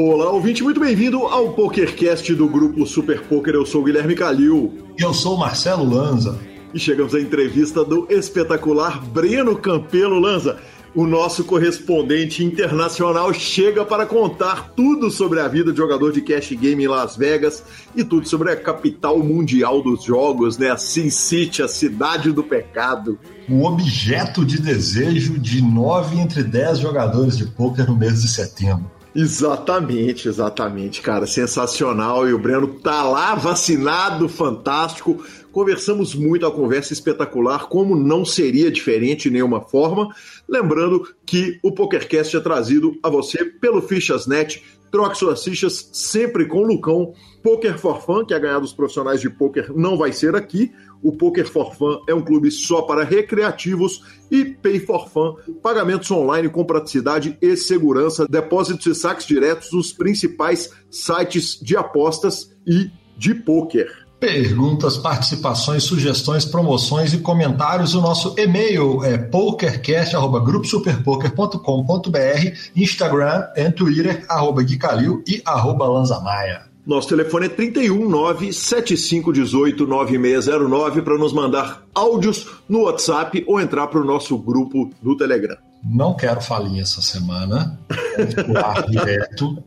Olá, ouvinte, muito bem-vindo ao PokerCast do grupo Super Poker. Eu sou o Guilherme Calil. E eu sou o Marcelo Lanza. E chegamos à entrevista do espetacular Breno Campelo Lanza. O nosso correspondente internacional chega para contar tudo sobre a vida de jogador de cash game em Las Vegas e tudo sobre a capital mundial dos jogos, né? A Sin City, a cidade do pecado. O objeto de desejo de nove entre dez jogadores de poker no mês de setembro. Exatamente, exatamente, cara. Sensacional. E o Breno tá lá vacinado, fantástico. Conversamos muito, a conversa espetacular, como não seria diferente de nenhuma forma. Lembrando que o PokerCast é trazido a você pelo Fichasnet. Troque suas fichas sempre com o Lucão. Poker for Fun, que é ganhar dos profissionais de poker, não vai ser aqui. O Poker for Fun é um clube só para recreativos e Pay for Fun, pagamentos online com praticidade e segurança, depósitos e saques diretos nos principais sites de apostas e de poker. Perguntas, participações, sugestões, promoções e comentários. O nosso e-mail é pokercast.gruposuperpoker.com.br, Instagram e Twitter, arroba Guicalil e arroba Lanzamaia. Nosso telefone é 31975189609 para nos mandar áudios no WhatsApp ou entrar para o nosso grupo do Telegram. Não quero falir essa semana. Pular direto.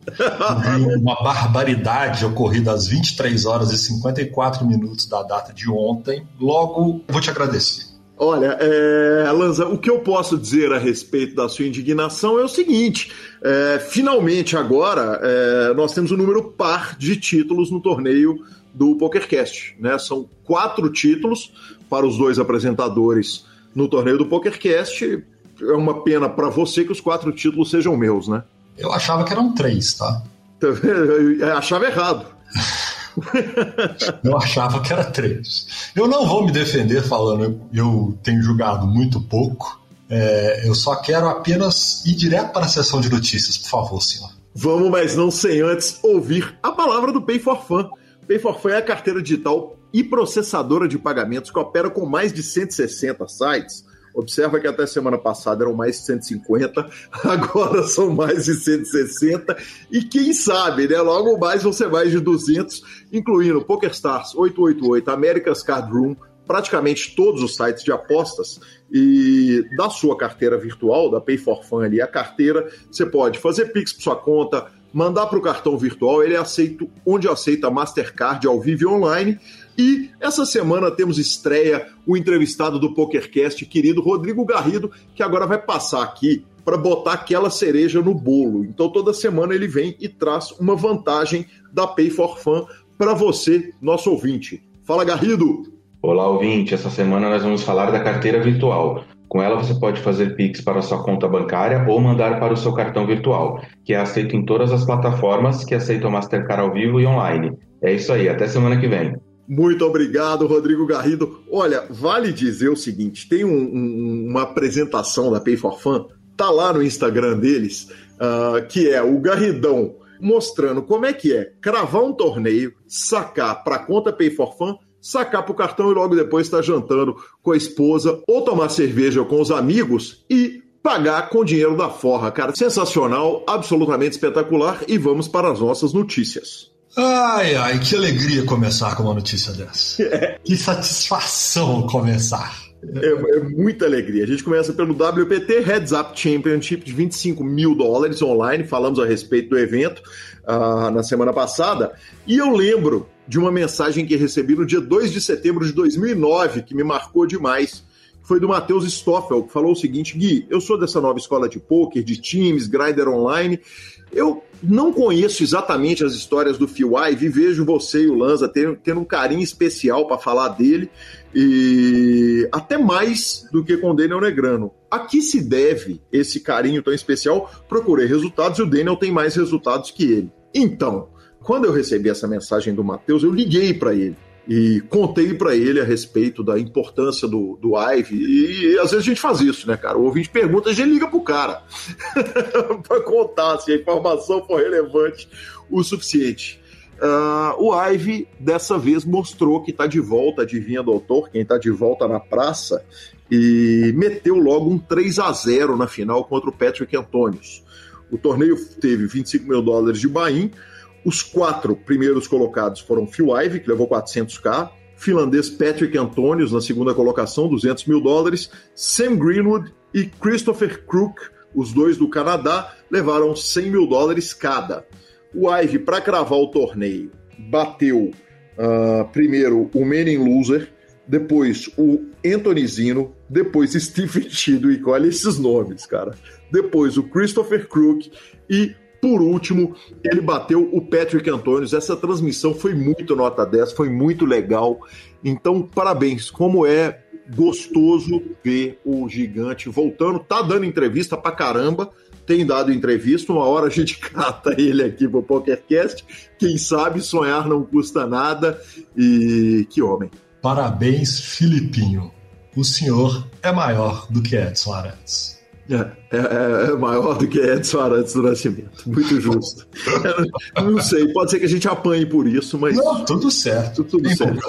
Uma barbaridade ocorrida às 23 horas e 54 minutos da data de ontem. Logo, vou te agradecer. Olha, é, Lanza, o que eu posso dizer a respeito da sua indignação é o seguinte: é, finalmente agora é, nós temos um número par de títulos no torneio do PokerCast. Né? São quatro títulos para os dois apresentadores no torneio do PokerCast é uma pena para você que os quatro títulos sejam meus, né? Eu achava que eram três, tá? Eu achava errado. eu achava que era três. Eu não vou me defender falando eu tenho julgado muito pouco. É, eu só quero apenas ir direto para a sessão de notícias, por favor, senhor. Vamos, mas não sem antes ouvir a palavra do Pay for Fun. Pay for Fun é a carteira digital e processadora de pagamentos que opera com mais de 160 sites Observa que até semana passada eram mais de 150, agora são mais de 160, e quem sabe, né? Logo mais vão ser mais de 200, incluindo PokerStars 888, America's Card Room, praticamente todos os sites de apostas e da sua carteira virtual, da Pay for Fun ali, a carteira, você pode fazer Pix para sua conta, mandar para o cartão virtual, ele é aceito onde aceita Mastercard ao vivo e online e essa semana temos estreia o entrevistado do PokerCast, querido Rodrigo Garrido, que agora vai passar aqui para botar aquela cereja no bolo. Então toda semana ele vem e traz uma vantagem da Pay for Fun para você, nosso ouvinte. Fala Garrido. Olá, ouvinte. Essa semana nós vamos falar da carteira virtual. Com ela você pode fazer Pix para sua conta bancária ou mandar para o seu cartão virtual, que é aceito em todas as plataformas que aceitam Mastercard ao vivo e online. É isso aí, até semana que vem. Muito obrigado, Rodrigo Garrido. Olha, vale dizer o seguinte: tem um, um, uma apresentação da Pay for Fun, tá lá no Instagram deles, uh, que é o Garridão mostrando como é que é cravar um torneio, sacar para conta Pay for Fun, sacar para o cartão e logo depois estar tá jantando com a esposa ou tomar cerveja com os amigos e pagar com dinheiro da forra, cara. Sensacional, absolutamente espetacular e vamos para as nossas notícias. Ai, ai, que alegria começar com uma notícia dessa. É. Que satisfação começar. É, é, muita alegria. A gente começa pelo WPT Heads Up Championship de 25 mil dólares online. Falamos a respeito do evento uh, na semana passada. E eu lembro de uma mensagem que recebi no dia 2 de setembro de 2009, que me marcou demais. Foi do Matheus Stoffel, que falou o seguinte: Gui, eu sou dessa nova escola de poker, de times, grinder online. Eu não conheço exatamente as histórias do Phil Ive, vejo você e o Lanza tendo, tendo um carinho especial para falar dele, e até mais do que com o Daniel Negrano. A que se deve esse carinho tão especial? Procurei resultados e o Daniel tem mais resultados que ele. Então, quando eu recebi essa mensagem do Matheus, eu liguei para ele e contei para ele a respeito da importância do, do Ive. E, e, às vezes a gente faz isso, né, cara? O ouvinte pergunta, a gente liga pro cara para contar se a informação for relevante o suficiente. Uh, o Ive dessa vez mostrou que está de volta, adivinha, doutor, quem está de volta na praça, e meteu logo um 3 a 0 na final contra o Patrick Antonius. O torneio teve 25 mil dólares de buy-in. Os quatro primeiros colocados foram Phil Ivey, que levou 400k, finlandês Patrick Antonius na segunda colocação, 200 mil dólares, Sam Greenwood e Christopher Crook, os dois do Canadá, levaram 100 mil dólares cada. O Ivey, para cravar o torneio, bateu uh, primeiro o Manning Loser, depois o Anthony Zino, depois Stephen Chidwick, olha esses nomes, cara. Depois o Christopher Crook e por último, ele bateu o Patrick Antônios. Essa transmissão foi muito nota 10, foi muito legal. Então, parabéns. Como é gostoso ver o gigante voltando. Tá dando entrevista pra caramba. Tem dado entrevista. Uma hora a gente cata ele aqui pro PokerCast. Quem sabe sonhar não custa nada. E que homem. Parabéns, Filipinho. O senhor é maior do que Edson Arantes. É, é, é, maior do que Edson Arantes do Nascimento. Muito justo. É, não sei, pode ser que a gente apanhe por isso, mas. Não, tudo certo. Tudo certo.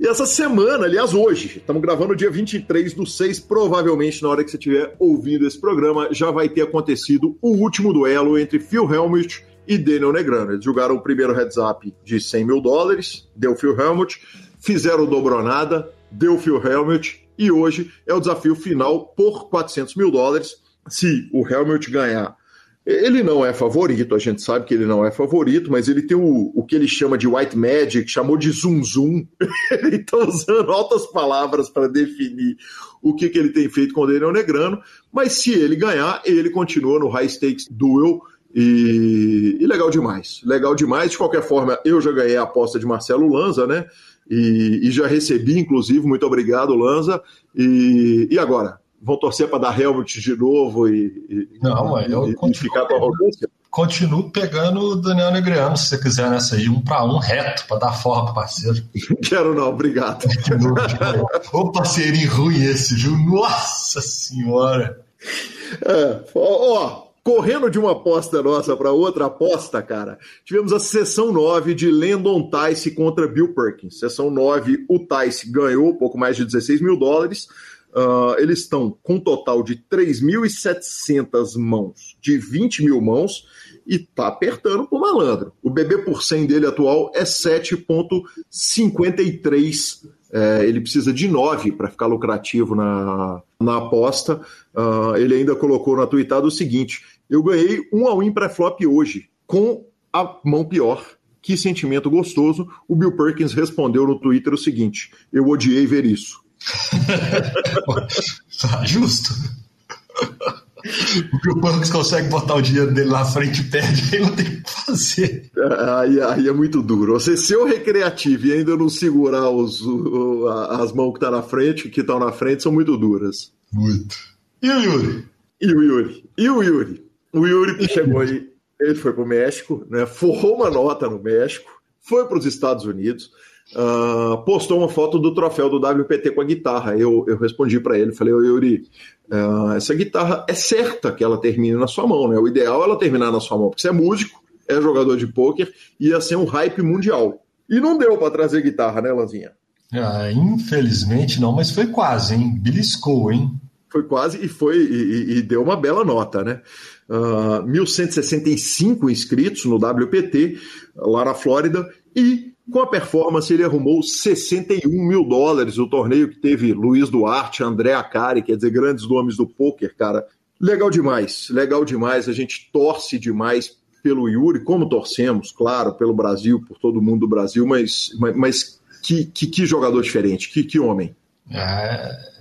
e essa semana, aliás, hoje, estamos gravando dia 23 do 6, provavelmente na hora que você estiver ouvindo esse programa, já vai ter acontecido o último duelo entre Phil Helmut e Daniel Negrano. Eles jogaram o primeiro heads up de 100 mil dólares, deu Phil Helmut, fizeram dobronada, deu Phil Helmut, e hoje é o desafio final por 400 mil dólares. Se o Helmut ganhar, ele não é favorito, a gente sabe que ele não é favorito, mas ele tem o, o que ele chama de white magic, chamou de zoom zoom. ele está usando altas palavras para definir o que, que ele tem feito com o Daniel Negrano, mas se ele ganhar, ele continua no high stakes duel. E, e legal demais, legal demais. De qualquer forma, eu já ganhei a aposta de Marcelo Lanza, né? E, e já recebi, inclusive, muito obrigado, Lanza. E, e agora? Vão torcer para dar Helmut de novo e, Não, eu e, ficar com arrogância? Continuo pegando o Daniel Negreano, se você quiser nessa aí, um para um reto, para dar forra pro parceiro. Quero não, obrigado. Ô parceirinho ruim esse, viu? Nossa senhora! É, ó, Correndo de uma aposta nossa para outra aposta, cara, tivemos a sessão 9 de Landon Tice contra Bill Perkins. Sessão 9, o Tice ganhou pouco mais de 16 mil dólares. Uh, eles estão com um total de 3.700 mãos, de 20 mil mãos, e tá apertando pro malandro. O BB por 100 dele atual é 7,53 é, ele precisa de 9 para ficar lucrativo na, na aposta. Uh, ele ainda colocou na tweetada o seguinte: eu ganhei um all-in pré-flop hoje, com a mão pior. Que sentimento gostoso. O Bill Perkins respondeu no Twitter o seguinte: eu odiei ver isso. tá justo. O Bucks consegue botar o dinheiro dele na frente e perde, ele não tem o que fazer. Aí, aí, é muito duro. Você ser o recreativo e ainda não segurar os, o, as mãos que estão tá na frente, que estão na frente, são muito duras. Muito. E o Yuri? E o Yuri? E o Yuri? O Yuri chegou aí, ele foi para o México, né? forrou uma nota no México, foi para os Estados Unidos uh, postou uma foto do troféu do WPT com a guitarra. Eu, eu respondi para ele, falei, ô Yuri, uh, essa guitarra é certa que ela termine na sua mão, né? O ideal é ela terminar na sua mão, porque você é músico, é jogador de pôquer, ia ser um hype mundial. E não deu para trazer guitarra, né, Lanzinha? Ah, infelizmente não, mas foi quase, hein? Beliscou, hein? Foi quase e foi e, e deu uma bela nota, né? Uh, ah, 1.165 inscritos no WPT lá na Flórida e com a performance, ele arrumou 61 mil dólares. O torneio que teve Luiz Duarte, André Acari, quer dizer, grandes nomes do poker, cara. Legal demais, legal demais. A gente torce demais pelo Yuri, como torcemos, claro, pelo Brasil, por todo mundo do Brasil, mas, mas, mas que, que, que, jogador diferente, que, que homem. É,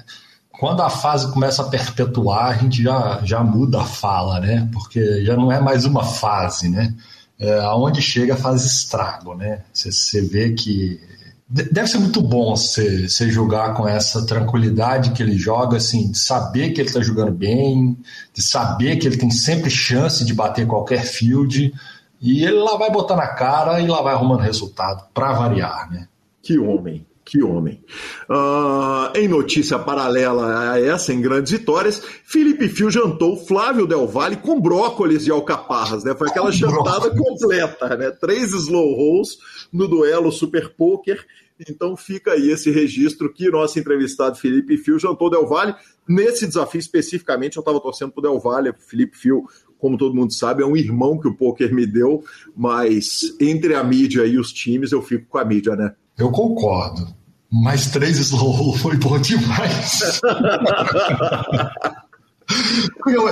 quando a fase começa a perpetuar, a gente já, já muda a fala, né? Porque já não é mais uma fase, né? é, aonde chega faz estrago, né? Você vê que deve ser muito bom você jogar com essa tranquilidade que ele joga, assim, de saber que ele está jogando bem, de saber que ele tem sempre chance de bater qualquer field e ele lá vai botar na cara e lá vai arrumando resultado para variar, né? Que homem. Que homem. Uh, em notícia paralela a essa, em grandes vitórias, Felipe Fio jantou Flávio Del Valle com brócolis e alcaparras, né? Foi aquela jantada completa, né? Três slow rolls no duelo Super Poker Então fica aí esse registro que nosso entrevistado Felipe Fio jantou Del Valle. Nesse desafio especificamente, eu estava torcendo para o Del Valle. Felipe Fio, como todo mundo sabe, é um irmão que o poker me deu, mas entre a mídia e os times, eu fico com a mídia, né? Eu concordo. Mas três slow foi bom demais.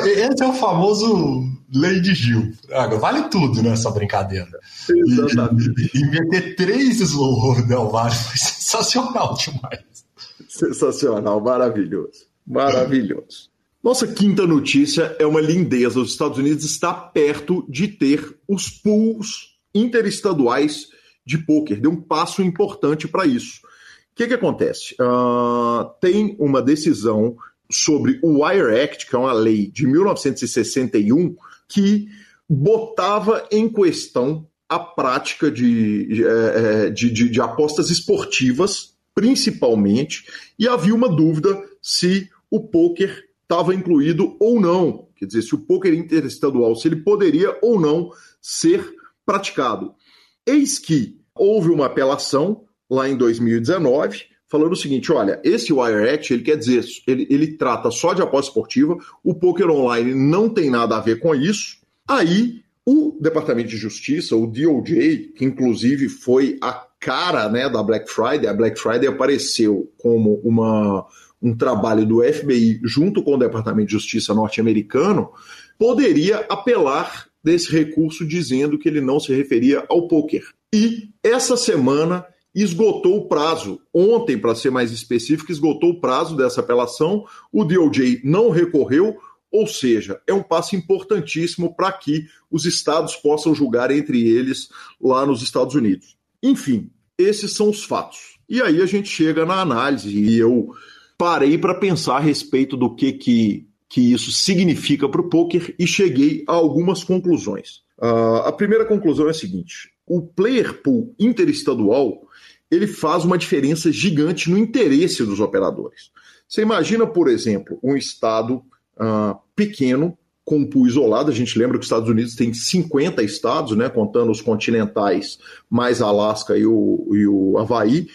Esse é o famoso de Gil. Vale tudo nessa brincadeira. E, e, meter três slow Del Valle foi sensacional demais. Sensacional, maravilhoso. Maravilhoso. Nossa quinta notícia é uma lindeza. Os Estados Unidos está perto de ter os pools interestaduais de pôquer. Deu um passo importante para isso. Que, que acontece? Uh, tem uma decisão sobre o Wire Act, que é uma lei de 1961, que botava em questão a prática de, de, é, é, de, de apostas esportivas, principalmente, e havia uma dúvida se o poker estava incluído ou não. Quer dizer, se o poker interestadual, se ele poderia ou não ser praticado. Eis que houve uma apelação lá em 2019, falando o seguinte: olha, esse Wire Act, ele quer dizer, ele, ele trata só de aposta esportiva, o poker online não tem nada a ver com isso. Aí o Departamento de Justiça, o DOJ, que inclusive foi a cara né, da Black Friday, a Black Friday apareceu como uma, um trabalho do FBI junto com o Departamento de Justiça norte-americano, poderia apelar desse recurso dizendo que ele não se referia ao poker. E essa semana esgotou o prazo. Ontem, para ser mais específico, esgotou o prazo dessa apelação. O DOJ não recorreu, ou seja, é um passo importantíssimo para que os estados possam julgar entre eles lá nos Estados Unidos. Enfim, esses são os fatos. E aí a gente chega na análise e eu parei para pensar a respeito do que, que, que isso significa para o poker e cheguei a algumas conclusões. Uh, a primeira conclusão é a seguinte: o player pool interestadual ele faz uma diferença gigante no interesse dos operadores. Você imagina, por exemplo, um estado uh, pequeno com um pool isolado. A gente lembra que os Estados Unidos tem 50 estados, né, contando os continentais, mais Alasca e o, e o Havaí.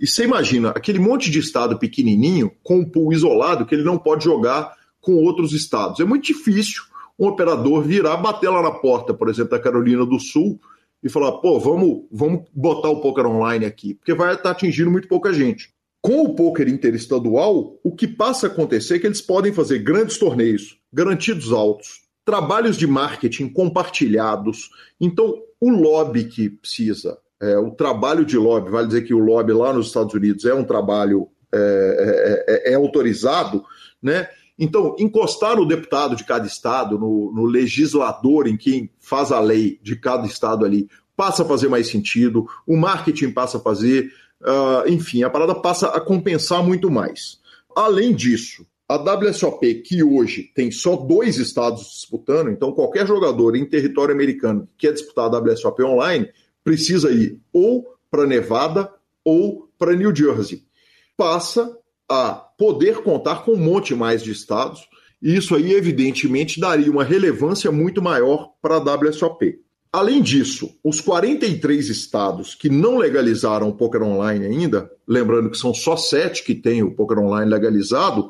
E você imagina aquele monte de estado pequenininho com um pool isolado que ele não pode jogar com outros estados. É muito difícil um operador virar, bater lá na porta, por exemplo, da Carolina do Sul e falar, pô, vamos, vamos botar o poker online aqui, porque vai estar atingindo muito pouca gente. Com o poker interestadual, o que passa a acontecer é que eles podem fazer grandes torneios, garantidos altos, trabalhos de marketing compartilhados. Então, o lobby que precisa, é, o trabalho de lobby, vale dizer que o lobby lá nos Estados Unidos é um trabalho é, é, é, é autorizado, né? Então, encostar no deputado de cada estado, no, no, legislador em quem faz a lei de cada estado ali, passa a fazer mais sentido, o marketing passa a fazer, uh, enfim, a parada passa a compensar muito mais. Além disso, a WSOP, que hoje tem só dois estados disputando, então qualquer jogador em território americano que quer disputar a WSOP online precisa ir ou para Nevada ou para New Jersey. Passa a poder contar com um monte mais de estados, e isso aí, evidentemente, daria uma relevância muito maior para a WSOP. Além disso, os 43 estados que não legalizaram o poker online ainda, lembrando que são só sete que têm o poker online legalizado,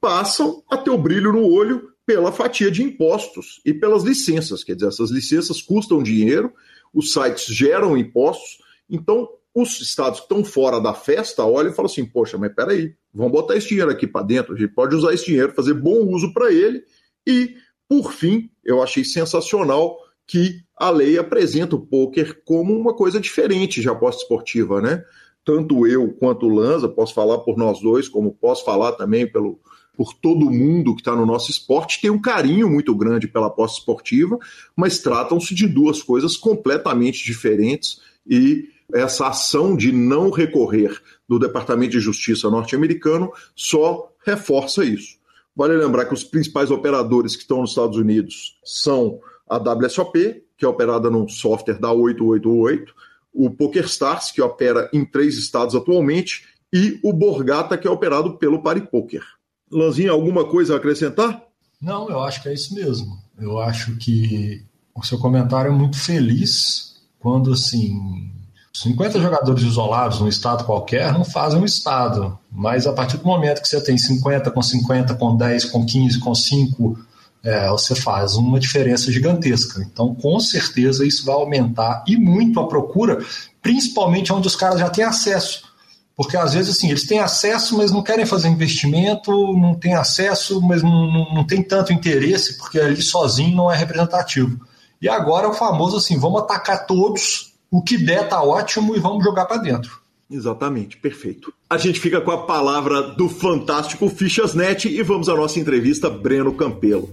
passam a ter o brilho no olho pela fatia de impostos e pelas licenças. Quer dizer, essas licenças custam dinheiro, os sites geram impostos, então os estados que estão fora da festa olham e falam assim: poxa, mas peraí, vamos botar esse dinheiro aqui para dentro, a gente pode usar esse dinheiro, fazer bom uso para ele. E, por fim, eu achei sensacional que a lei apresenta o poker como uma coisa diferente de aposta esportiva, né? Tanto eu quanto o Lanza, posso falar por nós dois, como posso falar também pelo, por todo mundo que está no nosso esporte, tem um carinho muito grande pela aposta esportiva, mas tratam-se de duas coisas completamente diferentes e essa ação de não recorrer do Departamento de Justiça norte-americano só reforça isso. Vale lembrar que os principais operadores que estão nos Estados Unidos são a WSOP, que é operada no software da 888, o PokerStars, que opera em três estados atualmente, e o Borgata, que é operado pelo PariPoker. Lanzinho, alguma coisa a acrescentar? Não, eu acho que é isso mesmo. Eu acho que o seu comentário é muito feliz quando, assim, 50 jogadores isolados num estado qualquer não fazem um estado, mas a partir do momento que você tem 50 com 50, com 10, com 15, com 5, é, você faz uma diferença gigantesca. Então, com certeza, isso vai aumentar e muito a procura, principalmente onde os caras já têm acesso. Porque às vezes assim, eles têm acesso, mas não querem fazer investimento, não têm acesso, mas não, não, não tem tanto interesse, porque ali sozinho não é representativo. E agora é o famoso assim: vamos atacar todos o que der tá ótimo e vamos jogar para dentro. Exatamente, perfeito. A gente fica com a palavra do fantástico Fichasnet e vamos à nossa entrevista Breno Campelo.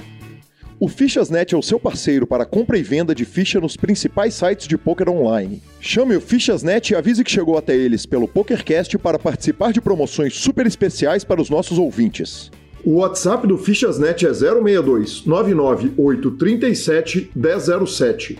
O Fichasnet é o seu parceiro para compra e venda de ficha nos principais sites de poker online. Chame o Fichasnet e avise que chegou até eles pelo PokerCast para participar de promoções super especiais para os nossos ouvintes. O WhatsApp do Fichasnet é 062 99837 1007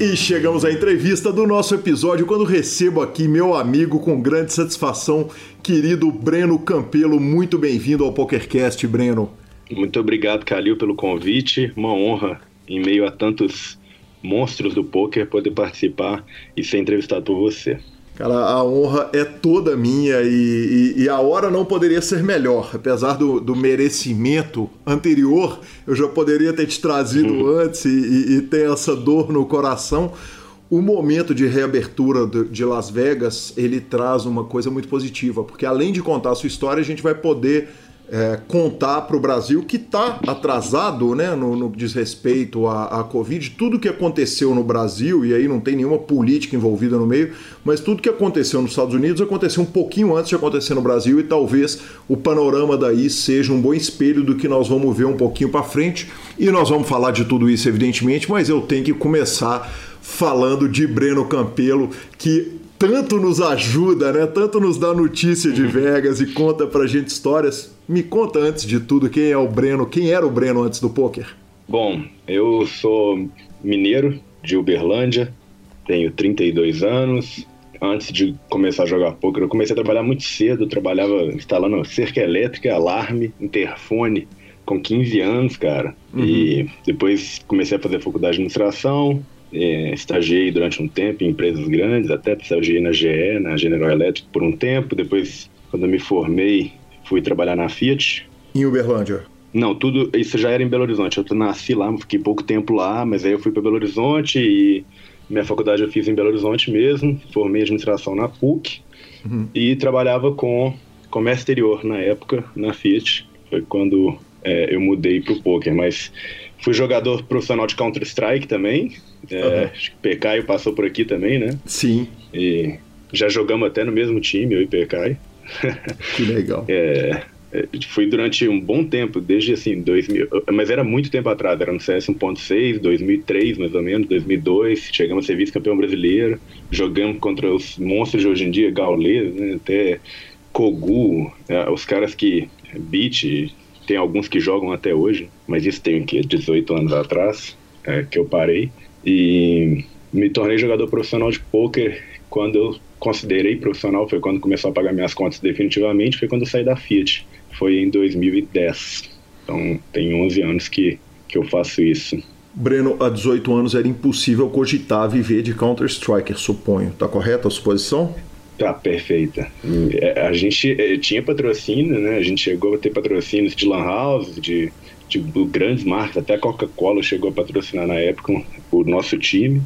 E chegamos à entrevista do nosso episódio quando recebo aqui meu amigo com grande satisfação, querido Breno Campelo. Muito bem-vindo ao PokerCast, Breno. Muito obrigado, Calil, pelo convite. Uma honra, em meio a tantos monstros do poker, poder participar e ser entrevistado por você. Cara, a honra é toda minha e, e, e, a hora não poderia ser melhor. Apesar do, do merecimento anterior, eu já poderia ter te trazido uhum. antes e, e, ter essa dor no coração. O momento de reabertura de Las Vegas, ele traz uma coisa muito positiva, porque além de contar a sua história, a gente vai poder é, contar para o Brasil que está atrasado né, no, no diz respeito à, à Covid, tudo que aconteceu no Brasil, e aí não tem nenhuma política envolvida no meio, mas tudo que aconteceu nos Estados Unidos aconteceu um pouquinho antes de acontecer no Brasil, e talvez o panorama daí seja um bom espelho do que nós vamos ver um pouquinho para frente. E nós vamos falar de tudo isso, evidentemente, mas eu tenho que começar falando de Breno Campelo, que tanto nos ajuda, né? Tanto nos dá notícia de Vegas e conta pra gente histórias. Me conta antes de tudo quem é o Breno, quem era o Breno antes do poker? Bom, eu sou mineiro de Uberlândia, tenho 32 anos. Antes de começar a jogar poker, eu comecei a trabalhar muito cedo, eu trabalhava instalando cerca elétrica, alarme, interfone, com 15 anos, cara. Uhum. E depois comecei a fazer faculdade de administração, é, estagiei durante um tempo em empresas grandes, até estagiei na GE, na General Electric por um tempo. Depois, quando eu me formei, fui trabalhar na Fiat. Em Uberlândia? Não, tudo isso já era em Belo Horizonte. Eu nasci lá, fiquei pouco tempo lá, mas aí eu fui para Belo Horizonte e minha faculdade eu fiz em Belo Horizonte mesmo. Formei administração na PUC uhum. e trabalhava com comércio exterior na época na Fiat. Foi quando é, eu mudei para o poker, mas fui jogador profissional de Counter Strike também. É, uhum. Acho que Pecaio passou por aqui também, né? Sim. E já jogamos até no mesmo time, eu e Pecaio. Que legal. é, é fui durante um bom tempo, desde assim, 2000, mas era muito tempo atrás, era no CS 1.6, 2003 mais ou menos, 2002, chegamos a ser vice-campeão brasileiro, jogamos contra os monstros de hoje em dia, Gaules, né, até Kogu, é, os caras que, Beat, tem alguns que jogam até hoje, mas isso tem que 18 anos atrás é, que eu parei e me tornei jogador profissional de poker quando eu considerei profissional foi quando começou a pagar minhas contas definitivamente, foi quando eu saí da Fiat, foi em 2010. Então tem 11 anos que, que eu faço isso. Breno, há 18 anos era impossível cogitar viver de Counter-Strike, suponho. Tá correta a suposição? Tá, perfeita. É, a gente é, tinha patrocínio, né? A gente chegou a ter patrocínios de Lan House, de, de grandes marcas, até a Coca-Cola chegou a patrocinar na época o nosso time,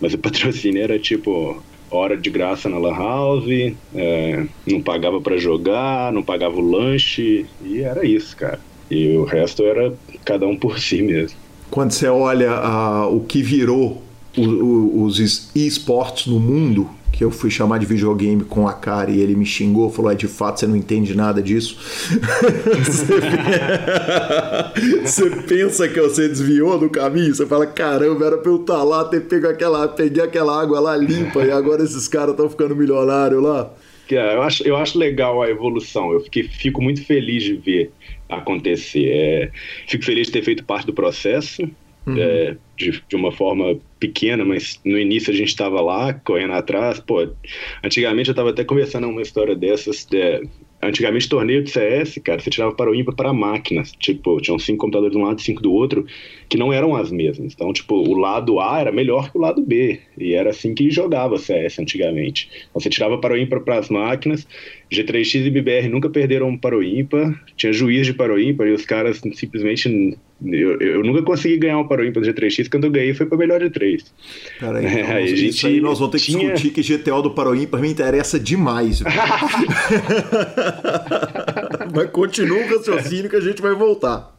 mas o patrocínio era tipo hora de graça na Lan House, é, não pagava para jogar, não pagava o lanche, e era isso, cara. E o resto era cada um por si mesmo. Quando você olha uh, o que virou o, o, os esportes no mundo, que eu fui chamar de videogame com a cara e ele me xingou, falou: é de fato você não entende nada disso. você pensa que você desviou do caminho, você fala: caramba, era pra eu estar tá lá, ter pego aquela, peguei aquela água lá limpa e agora esses caras estão ficando milionários lá. eu, acho, eu acho legal a evolução. Eu fiquei, fico muito feliz de ver acontecer. É, fico feliz de ter feito parte do processo. Uhum. É, de, de uma forma pequena, mas no início a gente estava lá correndo atrás. Pô, antigamente eu estava até conversando uma história dessas. É, Antigamente, torneio de CS, cara, você tirava para o ímpar para máquinas. Tipo, tinham cinco computadores de um lado e cinco do outro, que não eram as mesmas. Então, tipo, o lado A era melhor que o lado B. E era assim que jogava CS antigamente. Então, você tirava para o ímpar para as máquinas. G3X e BBR nunca perderam para o ímpar. Tinha juiz de para o ímpar e os caras simplesmente. Eu, eu nunca consegui ganhar um para o ímpar do G3X. Quando eu ganhei foi para melhor de 3. Peraí, então, é, isso gente aí nós vamos ter que tinha... discutir que GTO do para o ímpar me interessa demais. Mas continua o raciocínio que a gente vai voltar.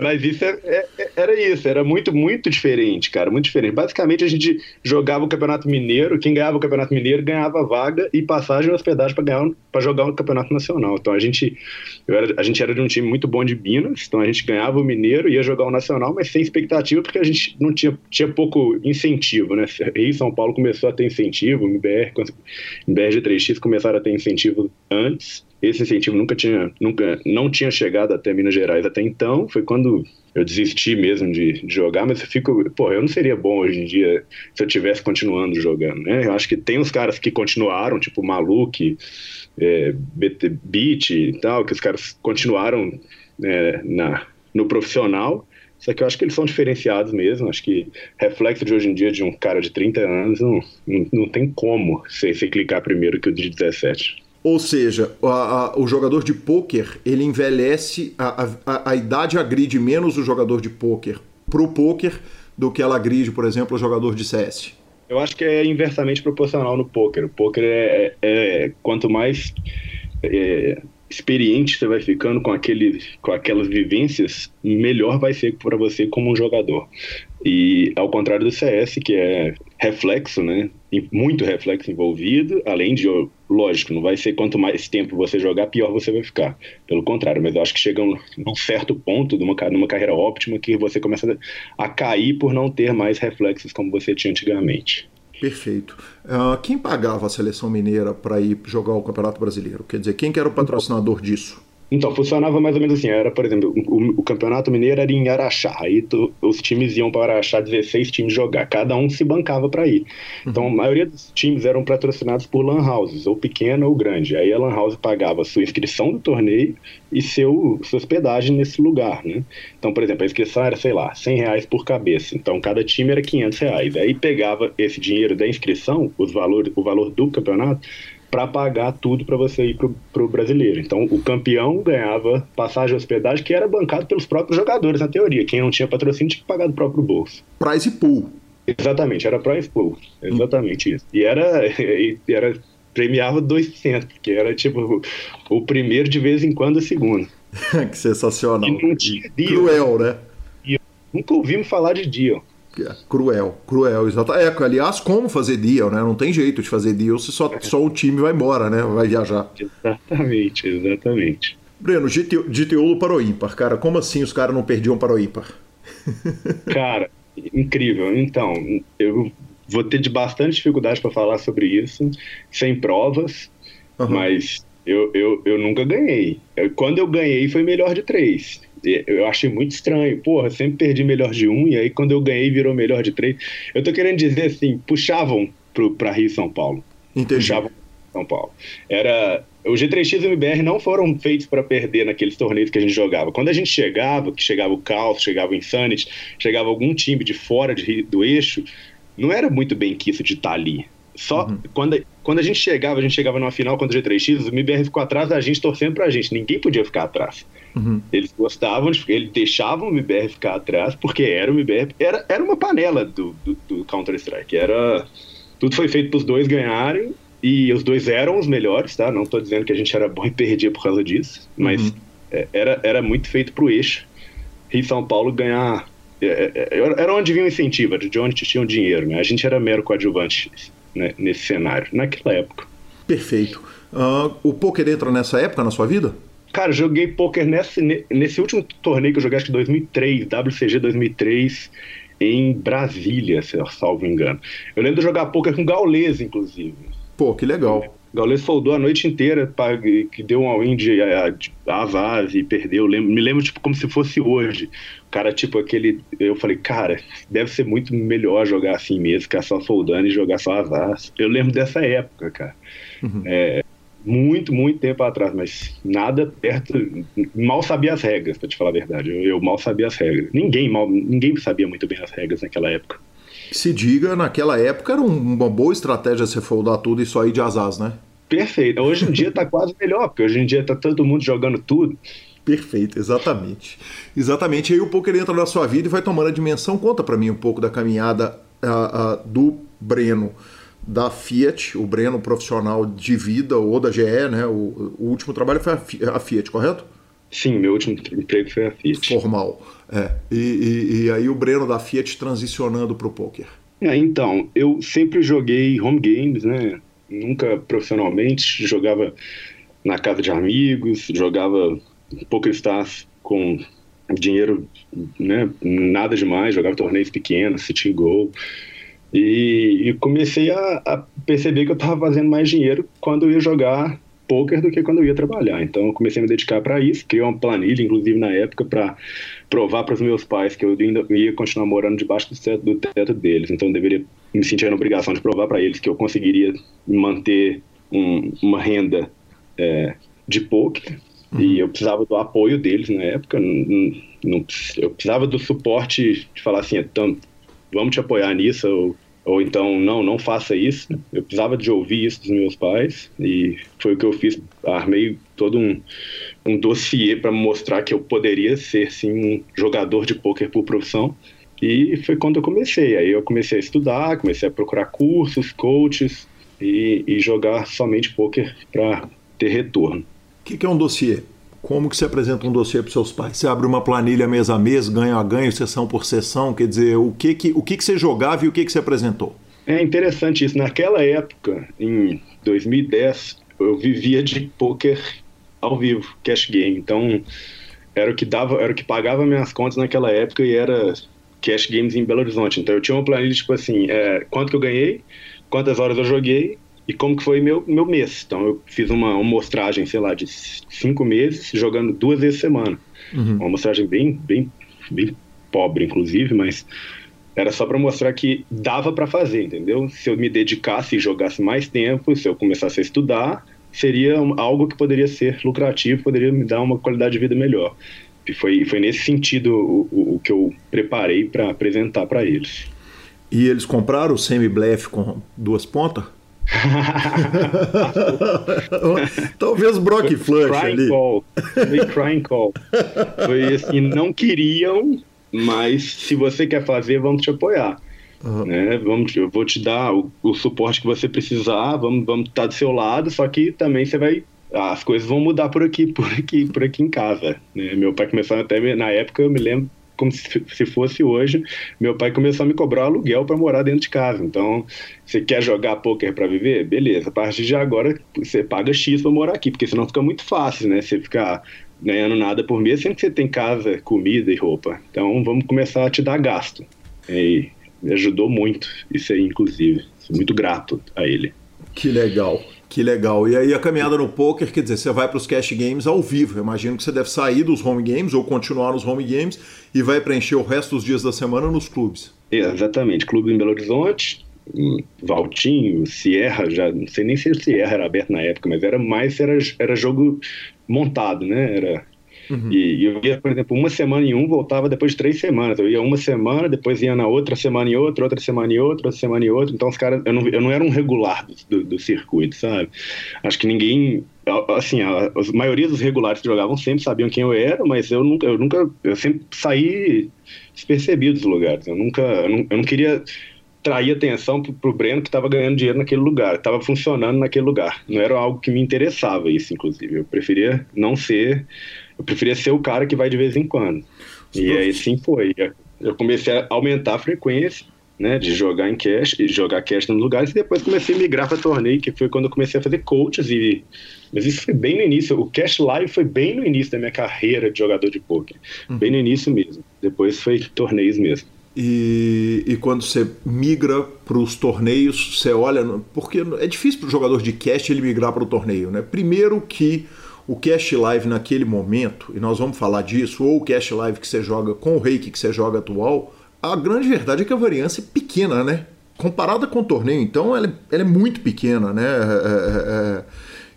Mas isso é, é, era isso, era muito, muito diferente, cara, muito diferente. Basicamente, a gente jogava o Campeonato Mineiro, quem ganhava o Campeonato Mineiro ganhava vaga e passagem e hospedagem para jogar o Campeonato Nacional. Então a gente, era, a gente era de um time muito bom de Minas, então a gente ganhava o Mineiro, ia jogar o Nacional, mas sem expectativa, porque a gente não tinha, tinha pouco incentivo, né? Rio São Paulo começou a ter incentivo, o MBR, MBR G3X começaram a ter incentivo antes esse incentivo nunca tinha, nunca, não tinha chegado até Minas Gerais até então. Foi quando eu desisti mesmo de, de, jogar, mas eu fico, pô, eu não seria bom hoje em dia se eu tivesse continuando jogando, né? Eu acho que tem uns caras que continuaram, tipo Maluk, é, Beat e tal, que os caras continuaram é, na, no profissional. Só que eu acho que eles são diferenciados mesmo. Acho que reflexo de hoje em dia de um cara de 30 anos não, não, não tem como você clicar primeiro que o de 17. Ou seja, a, a, o jogador de pôquer ele envelhece, a, a, idade agride menos o jogador de pôquer pro pôquer do que ela agride, por exemplo, o jogador de CS. Eu acho que é inversamente proporcional no pôquer. O pôquer é, é, é quanto mais é, experiente você vai ficando com, aquele, com aquelas vivências, melhor vai ser para você como um jogador. E ao contrário do CS, que é reflexo, né? Muito reflexo envolvido, além de, lógico, não vai ser quanto mais tempo você jogar, pior você vai ficar. Pelo contrário, mas eu acho que chega um, num certo ponto, numa, numa carreira óptima, que você começa a cair por não ter mais reflexos como você tinha antigamente. Perfeito. Uh, quem pagava a seleção mineira para ir jogar o Campeonato Brasileiro? Quer dizer, quem que era o patrocinador disso? Então, funcionava mais ou menos assim. Era, por exemplo, o, o Campeonato Mineiro era em Araxá. Aí tu, os times iam para Araxá, 16 times jogar. Cada um se bancava para ir. Então, a maioria dos times eram patrocinados por lan houses, ou pequena ou grande. Aí a lan house pagava sua inscrição do torneio e seu, sua hospedagem nesse lugar, né? Então, por exemplo, a inscrição era, sei lá, 100 reais por cabeça. Então, cada time era 500 reais. Aí pegava esse dinheiro da inscrição, os valor, o valor do campeonato, para pagar tudo para você ir para o brasileiro. Então, o campeão ganhava passagem e hospedagem que era bancado pelos próprios jogadores, na teoria. Quem não tinha patrocínio tinha que pagar do próprio bolso. Prize pool. Exatamente, era prize pool. Exatamente hum. isso. E era, e era premiava 2%, que era tipo o primeiro de vez em quando o segundo. que sensacional. E não tinha deal. Cruel, né? E nunca ouvimos falar de deal. Cruel, cruel, exato. É, aliás, como fazer deal, né? Não tem jeito de fazer deal se só, só o time vai embora, né? Vai viajar. Exatamente, exatamente. Breno, GTO para o ímpar, cara, como assim os caras não perdiam para o ímpar? cara, incrível. Então, eu vou ter de bastante dificuldade para falar sobre isso, sem provas, uhum. mas eu, eu, eu nunca ganhei. Quando eu ganhei foi melhor de três eu achei muito estranho. Porra, sempre perdi melhor de um, e aí quando eu ganhei virou melhor de três. Eu tô querendo dizer assim, puxavam pro, pra Rio e São Paulo. Entendi. Puxavam São Paulo. Era. O G3X e o MBR não foram feitos para perder naqueles torneios que a gente jogava. Quando a gente chegava, que chegava o Caos, chegava o Insanity, chegava algum time de fora de, do eixo, não era muito bem quisto de estar tá ali. Só uhum. quando, quando a gente chegava, a gente chegava numa final contra o G3X, o MBR ficou atrás da gente torcendo pra gente. Ninguém podia ficar atrás. Uhum. Eles gostavam, eles deixavam o MBR ficar atrás, porque era o MBR, era, era uma panela do, do, do Counter-Strike. Era. Tudo foi feito para os dois ganharem, e os dois eram os melhores, tá? Não estou dizendo que a gente era bom e perdia por causa disso, mas uhum. É, era, era muito feito pro eixo. Rio e São Paulo ganhar. É, é, era onde vinha o incentivo, de onde tinham dinheiro, né? A gente era mero coadjuvante né, nesse cenário, naquela época. Perfeito. Uh, o poker entra nessa época na sua vida? Cara, joguei poker nesse, nesse último torneio que eu joguei, acho que 2003, WCG 2003, em Brasília, se eu salvo engano. Eu lembro de jogar poker com Gaules, inclusive. Pô, que legal. Gaules foldou a noite inteira, pra, que deu um all-in de, de Avaz e perdeu. Lembro, me lembro, tipo, como se fosse hoje. O cara, tipo, aquele. Eu falei, cara, deve ser muito melhor jogar assim mesmo, ficar só foldando e jogar só Avaz. Eu lembro dessa época, cara. Uhum. É, muito, muito tempo atrás, mas nada perto. Mal sabia as regras, pra te falar a verdade. Eu, eu mal sabia as regras. Ninguém, mal, ninguém sabia muito bem as regras naquela época. Se diga, naquela época era uma boa estratégia você foldar tudo e só ir de asas, né? Perfeito. Hoje em dia tá quase melhor, porque hoje em dia tá todo mundo jogando tudo. Perfeito, exatamente. Exatamente. Aí o poker entra na sua vida e vai tomando a dimensão. Conta para mim um pouco da caminhada uh, uh, do Breno da Fiat, o Breno profissional de vida ou da GE, né? O, o último trabalho foi a Fiat, correto? Sim, meu último emprego foi a Fiat. Formal. É. E, e, e aí o Breno da Fiat transicionando para o poker. É, então, eu sempre joguei home games, né? Nunca profissionalmente, jogava na casa de amigos, jogava Poker Stars com dinheiro, né? Nada demais, jogava torneios pequenos, City Go. E, e comecei a, a, perceber que eu estava fazendo mais dinheiro quando eu ia jogar poker do que quando eu ia trabalhar. Então eu comecei a me dedicar para isso, criei uma planilha, inclusive na época, para provar para os meus pais que eu ainda ia continuar morando debaixo do teto, do teto deles. Então eu deveria me sentir na obrigação de provar para eles que eu conseguiria manter um, uma renda é, de poker. Uhum. E eu precisava do apoio deles na época. Não, não, eu precisava do suporte de falar assim, então, vamos te apoiar nisso. Ou, ou então, não, não faça isso. Eu precisava de ouvir isso dos meus pais e foi o que eu fiz. Armei todo um, um dossiê para mostrar que eu poderia ser, sim, um jogador de pôquer por profissão. E foi quando eu comecei. Aí eu comecei a estudar, comecei a procurar cursos, coaches e, e jogar somente pôquer para ter retorno. O que, que é um dossiê? Como que você apresenta um dossiê para seus pais? Você abre uma planilha mês a mês, ganho a ganho, sessão por sessão, quer dizer, o que que, o que, que você jogava e o que, que você apresentou? É interessante isso. Naquela época, em 2010, eu vivia de poker ao vivo, cash game. Então, era o que dava, era o que pagava minhas contas naquela época e era cash games em Belo Horizonte. Então, eu tinha uma planilha tipo assim, é, quanto que eu ganhei, quantas horas eu joguei e como que foi meu, meu mês. Então eu fiz uma, uma mostragem, sei lá, de cinco meses, jogando duas vezes semana. Uhum. Uma mostragem bem, bem, bem pobre, inclusive, mas era só para mostrar que dava para fazer, entendeu? Se eu me dedicasse e jogasse mais tempo, se eu começasse a estudar, seria algo que poderia ser lucrativo, poderia me dar uma qualidade de vida melhor. E foi, foi nesse sentido o, o, o que eu preparei para apresentar para eles. E eles compraram o semi-blefe com duas pontas? Talvez Brock Flush ali. Call. Foi crying call. Foi assim, não queriam, mas se você quer fazer, vamos te apoiar. Uhum. Né? Vamos, eu vou te dar o, o, suporte que você precisar, vamos, vamos estar do seu lado, só que também você vai. As coisas vão mudar por aqui, por aqui, por aqui em casa. Né? Meu pai começou até na época, eu me lembro como se fosse hoje, meu pai começou a me cobrar aluguel para morar dentro de casa. Então, você quer jogar poker para viver? Beleza. A partir de agora, você paga X para morar aqui, porque senão fica muito fácil, né? Você ficar ganhando nada por mês, sendo que você tem casa, comida e roupa. Então, vamos começar a te dar gasto. E me ajudou muito isso aí, inclusive. Sou muito grato a ele. Que legal. Que legal. E aí a caminhada no poker, quer dizer, você vai para os cash games ao vivo. Eu imagino que você deve sair dos home games ou continuar nos home games e vai preencher o resto dos dias da semana nos clubes. exatamente. Clube em Belo Horizonte, Valtinho, Sierra, já não sei nem se Sierra era aberto na época, mas era mais era, era jogo montado, né? Era Uhum. E, eu ia, por exemplo, uma semana em um, voltava depois de três semanas. Eu ia uma semana, depois ia na outra semana em outra, outra semana em outra, outra semana em outra. Então, os caras, eu não, eu não era um regular do, do, circuito, sabe? Acho que ninguém. Assim, a, a maioria dos regulares que jogavam sempre sabiam quem eu era, mas eu nunca, eu nunca, eu sempre saí despercebido dos lugares. Eu nunca, eu não, eu não queria trair atenção pro, pro Breno que estava ganhando dinheiro naquele lugar, estava funcionando naquele lugar. Não era algo que me interessava isso, inclusive. Eu preferia não ser eu preferia ser o cara que vai de vez em quando. E aí sim foi. Eu comecei a aumentar a frequência, né, de jogar em cash, e jogar cash nos lugares, e depois comecei a migrar para torneio, que foi quando eu comecei a fazer coaches e mas isso foi bem no início, o Cash Live foi bem no início da minha carreira de jogador de poker, uhum. bem no início mesmo. Depois foi torneios mesmo. E, e quando você migra para os torneios, você olha. Porque é difícil para o jogador de cast ele migrar para o torneio, né? Primeiro que o Cash Live naquele momento, e nós vamos falar disso, ou o Cash Live que você joga com o reiki que você joga atual, a grande verdade é que a variância é pequena, né? Comparada com o torneio, então, ela é, ela é muito pequena, né? É, é, é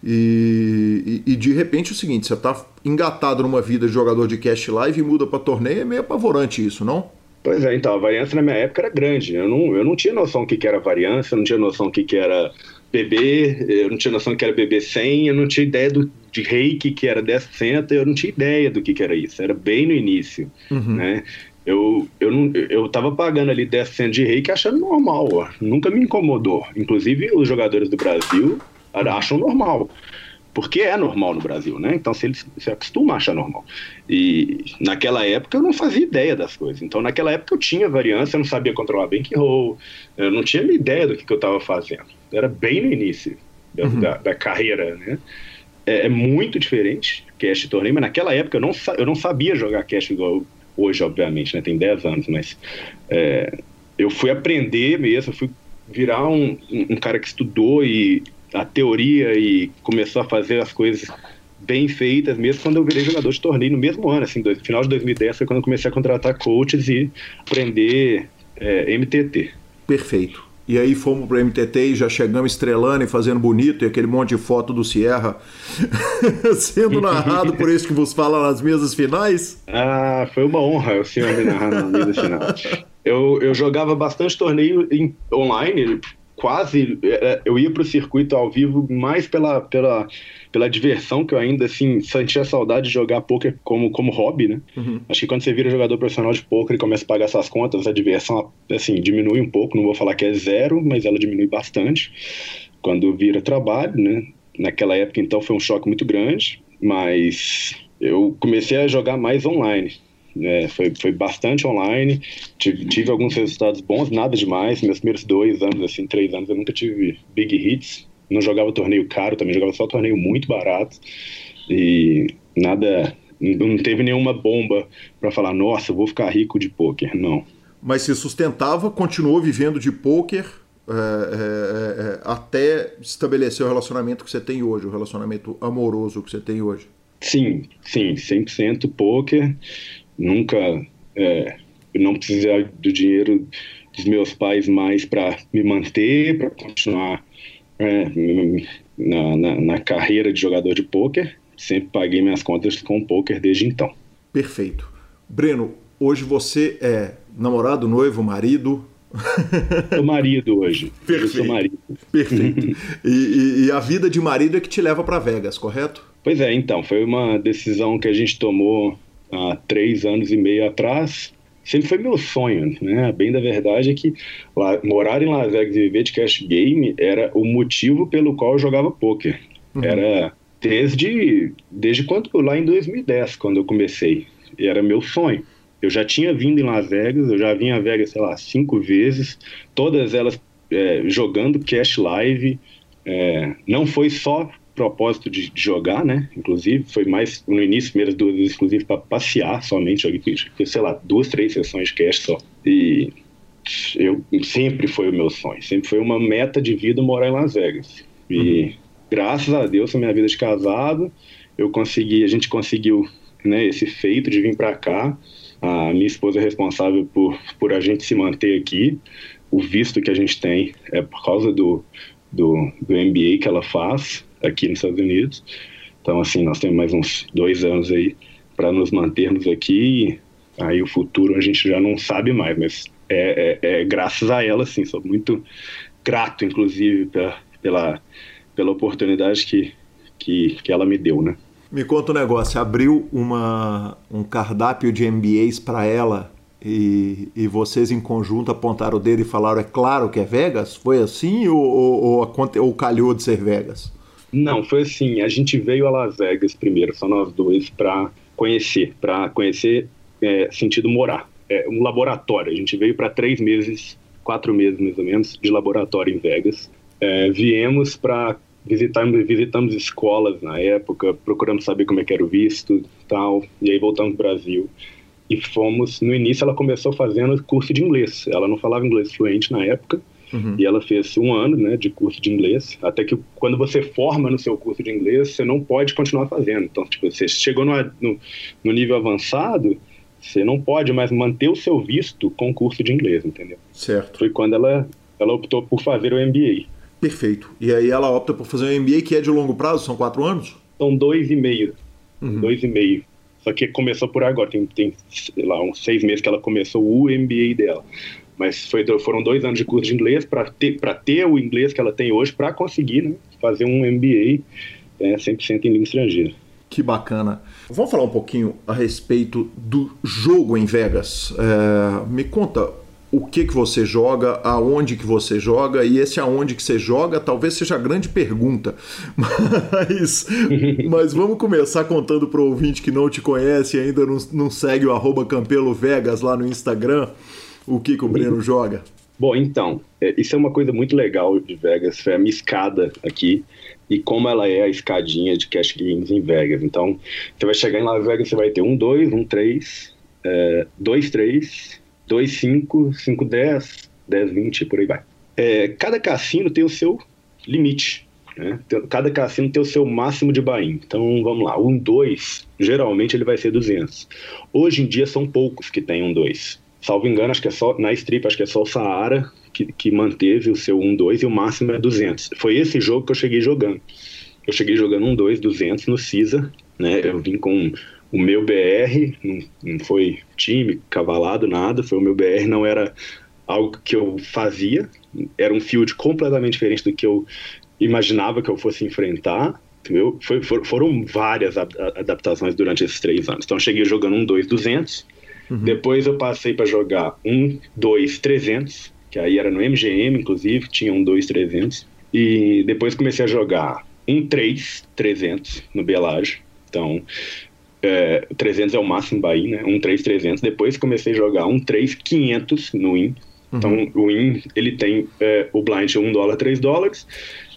e, e, e, de repente é o seguinte, você está engatado numa vida de jogador de Cash Live e muda para torneio, é meio apavorante isso, não? Pois é, então, a variância na minha época era grande. Eu não, eu não tinha noção do que, que era variância, não tinha noção do que, que era bebê, eu não tinha noção do que era bebê 100, eu não tinha ideia do, de reiki, que era 10%, eu não tinha ideia do que, que era isso. Era bem no início, uhum. né? Eu, eu, não, eu tava pagando ali 10% de reiki achando normal, ó. nunca me incomodou. Inclusive, os jogadores do Brasil acham normal porque é normal no Brasil, né? Então se eles se acostumam a achar normal. E naquela época eu não fazia ideia das coisas. Então naquela época eu tinha variância, eu não sabia controlar bankroll, eu não tinha ideia do que, que eu estava fazendo. Era bem no início da, uhum. da, da carreira, né? É, é, muito diferente cash torneio, mas naquela época eu não, eu não sabia jogar cash igual hoje, obviamente, né? Tem 10 anos, mas é, eu fui aprender mesmo, fui virar um, um cara que estudou e a teoria e começou a fazer as coisas bem feitas, mesmo quando eu virei jogador de torneio no mesmo ano, assim, final de 2010 foi quando eu comecei a contratar coaches e aprender é, MTT. Perfeito. E aí fomos pro MTT e já chegamos estrelando e fazendo bonito, e aquele monte de foto do Sierra sendo narrado por esse que vos fala nas mesas finais. Ah, foi uma honra o senhor me narrar nas mesas finais. Eu, eu jogava bastante torneio em, online, quase é, eu ia para o circuito ao vivo mais pela, pela, pela diversão que eu ainda assim sentia saudade de jogar poker como, como hobby, né? Uhum. Acho que quando você vira jogador profissional de poker e começa a pagar essas contas, a diversão assim diminui um pouco. Não vou falar que é zero, mas ela diminui bastante quando vira trabalho, né? Naquela época então foi um choque muito grande, mas eu comecei a jogar mais online. É, foi, foi bastante online, tive, tive, alguns resultados bons, nada demais. Meus primeiros dois anos, assim, três anos, eu nunca tive big hits. Não jogava torneio caro também, jogava só torneio muito barato. E nada, não teve nenhuma bomba para falar, nossa, vou ficar rico de poker. Não. Mas se sustentava, continuou vivendo de poker é, é, é, até estabelecer o relacionamento que você tem hoje, o relacionamento amoroso que você tem hoje. Sim, sim, 100% poker nunca é, não precisar do dinheiro dos meus pais mais para me manter, para continuar é, na, na, na, carreira de jogador de pôquer. Sempre paguei minhas contas com pôquer desde então. Perfeito. Breno, hoje você é namorado, noivo, marido? Sou marido hoje. Perfeito. Eu sou marido. Perfeito. e, e, e a vida de marido é que te leva para Vegas, correto? Pois é, então. Foi uma decisão que a gente tomou há três anos e meio atrás, sempre foi meu sonho, né? Bem da verdade é que lá, morar em Las Vegas e viver de cash game era o motivo pelo qual eu jogava poker. Uhum. Era desde desde quando lá em 2010, quando eu comecei, era meu sonho. Eu já tinha vindo em Las Vegas, eu já vim a Vegas, sei lá, cinco vezes, todas elas é, jogando cash live. É, não foi só propósito de, de, jogar, né? Inclusive, foi mais no início, primeiras duas vezes, inclusive, para passear somente. Joguei, sei lá, duas, três sessões de cash só. E eu sempre foi o meu sonho, sempre foi uma meta de vida morar em Las Vegas. E uhum. graças a Deus, na minha vida de casado, eu consegui, a gente conseguiu né, esse feito de vir para cá. A minha esposa é responsável por, por a gente se manter aqui. O visto que a gente tem é por causa do, do, do MBA que ela faz aqui nos Estados Unidos. Então, assim, nós temos mais uns dois anos aí para nos mantermos aqui. Aí o futuro a gente já não sabe mais, mas é, é, é graças a ela, assim, sou muito grato, inclusive, pela, pela, pela oportunidade que, que, que ela me deu, né? Me conta um negócio, abriu uma, um cardápio de MBAs para ela e, e, vocês em conjunto apontaram o dedo e falaram, é claro que é Vegas? Foi assim ou, ou, ou, ou calhou de ser Vegas? Não, foi assim. A gente veio a Las Vegas primeiro, só nós dois, para conhecer, para conhecer é, sentido morar. É um laboratório. A gente veio para três meses, quatro meses mais ou menos, de laboratório em Vegas. É, viemos para visitar, visitamos escolas na época, procuramos saber como é que era o visto, tal. E aí voltamos para o Brasil e fomos. No início, ela começou fazendo curso de inglês. Ela não falava inglês fluente na época. Uhum. E ela fez um ano né, de curso de inglês, até que quando você forma no seu curso de inglês, você não pode continuar fazendo. Então, tipo, você chegou no, no, no nível avançado, você não pode mais manter o seu visto com curso de inglês, entendeu? Certo. Foi quando ela, ela optou por fazer o MBA. Perfeito. E aí ela opta por fazer um MBA que é de longo prazo, são quatro anos? São dois e meio. Uhum. Dois e meio. Só que começou por agora, tem, tem lá uns seis meses que ela começou o MBA dela. Mas foi, foram dois anos de curso de inglês para ter, ter o inglês que ela tem hoje para conseguir né, fazer um MBA é, 100% em língua estrangeira. Que bacana. Vamos falar um pouquinho a respeito do jogo em Vegas. É, me conta o que, que você joga, aonde que você joga, e esse aonde que você joga talvez seja a grande pergunta. Mas, mas vamos começar contando para o ouvinte que não te conhece e ainda não, não segue o arroba Campelo Vegas lá no Instagram, o que, que o Breno joga. Bom, então, é, isso é uma coisa muito legal de Vegas, foi a minha escada aqui e como ela é a escadinha de cash games em Vegas. Então, você vai chegar em Las Vegas, você vai ter um 2, um 3, 2, 3, 2, 5, 5, 10, 10, 20, por aí vai. É, cada cassino tem o seu limite. Né? Cada cassino tem o seu máximo de buy Então, vamos lá. Um 2, geralmente ele vai ser 200. Hoje em dia são poucos que tem um 2. Salvo engano, acho que é só na strip, acho que é só o Saara que, que manteve o seu 1-2 e o máximo é 200. Foi esse jogo que eu cheguei jogando. Eu cheguei jogando 1-2, 200 no CISA, né? Eu vim com o meu BR, não, não foi time, cavalado, nada, foi o meu BR, não era algo que eu fazia, era um field completamente diferente do que eu imaginava que eu fosse enfrentar. Entendeu? Foi, for, foram várias adaptações durante esses três anos. Então, cheguei jogando um 2 200, uhum. depois eu passei para jogar um 2 300, que aí era no MGM, inclusive, tinha um 2 300. E depois comecei a jogar um 3 300 no Belage. Então, é, 300 é o máximo Bahia, né? Um 3 300. Depois comecei a jogar um 3 500 no Win. Uhum. Então, o Win, ele tem é, o blind 1 dólar, 3 dólares.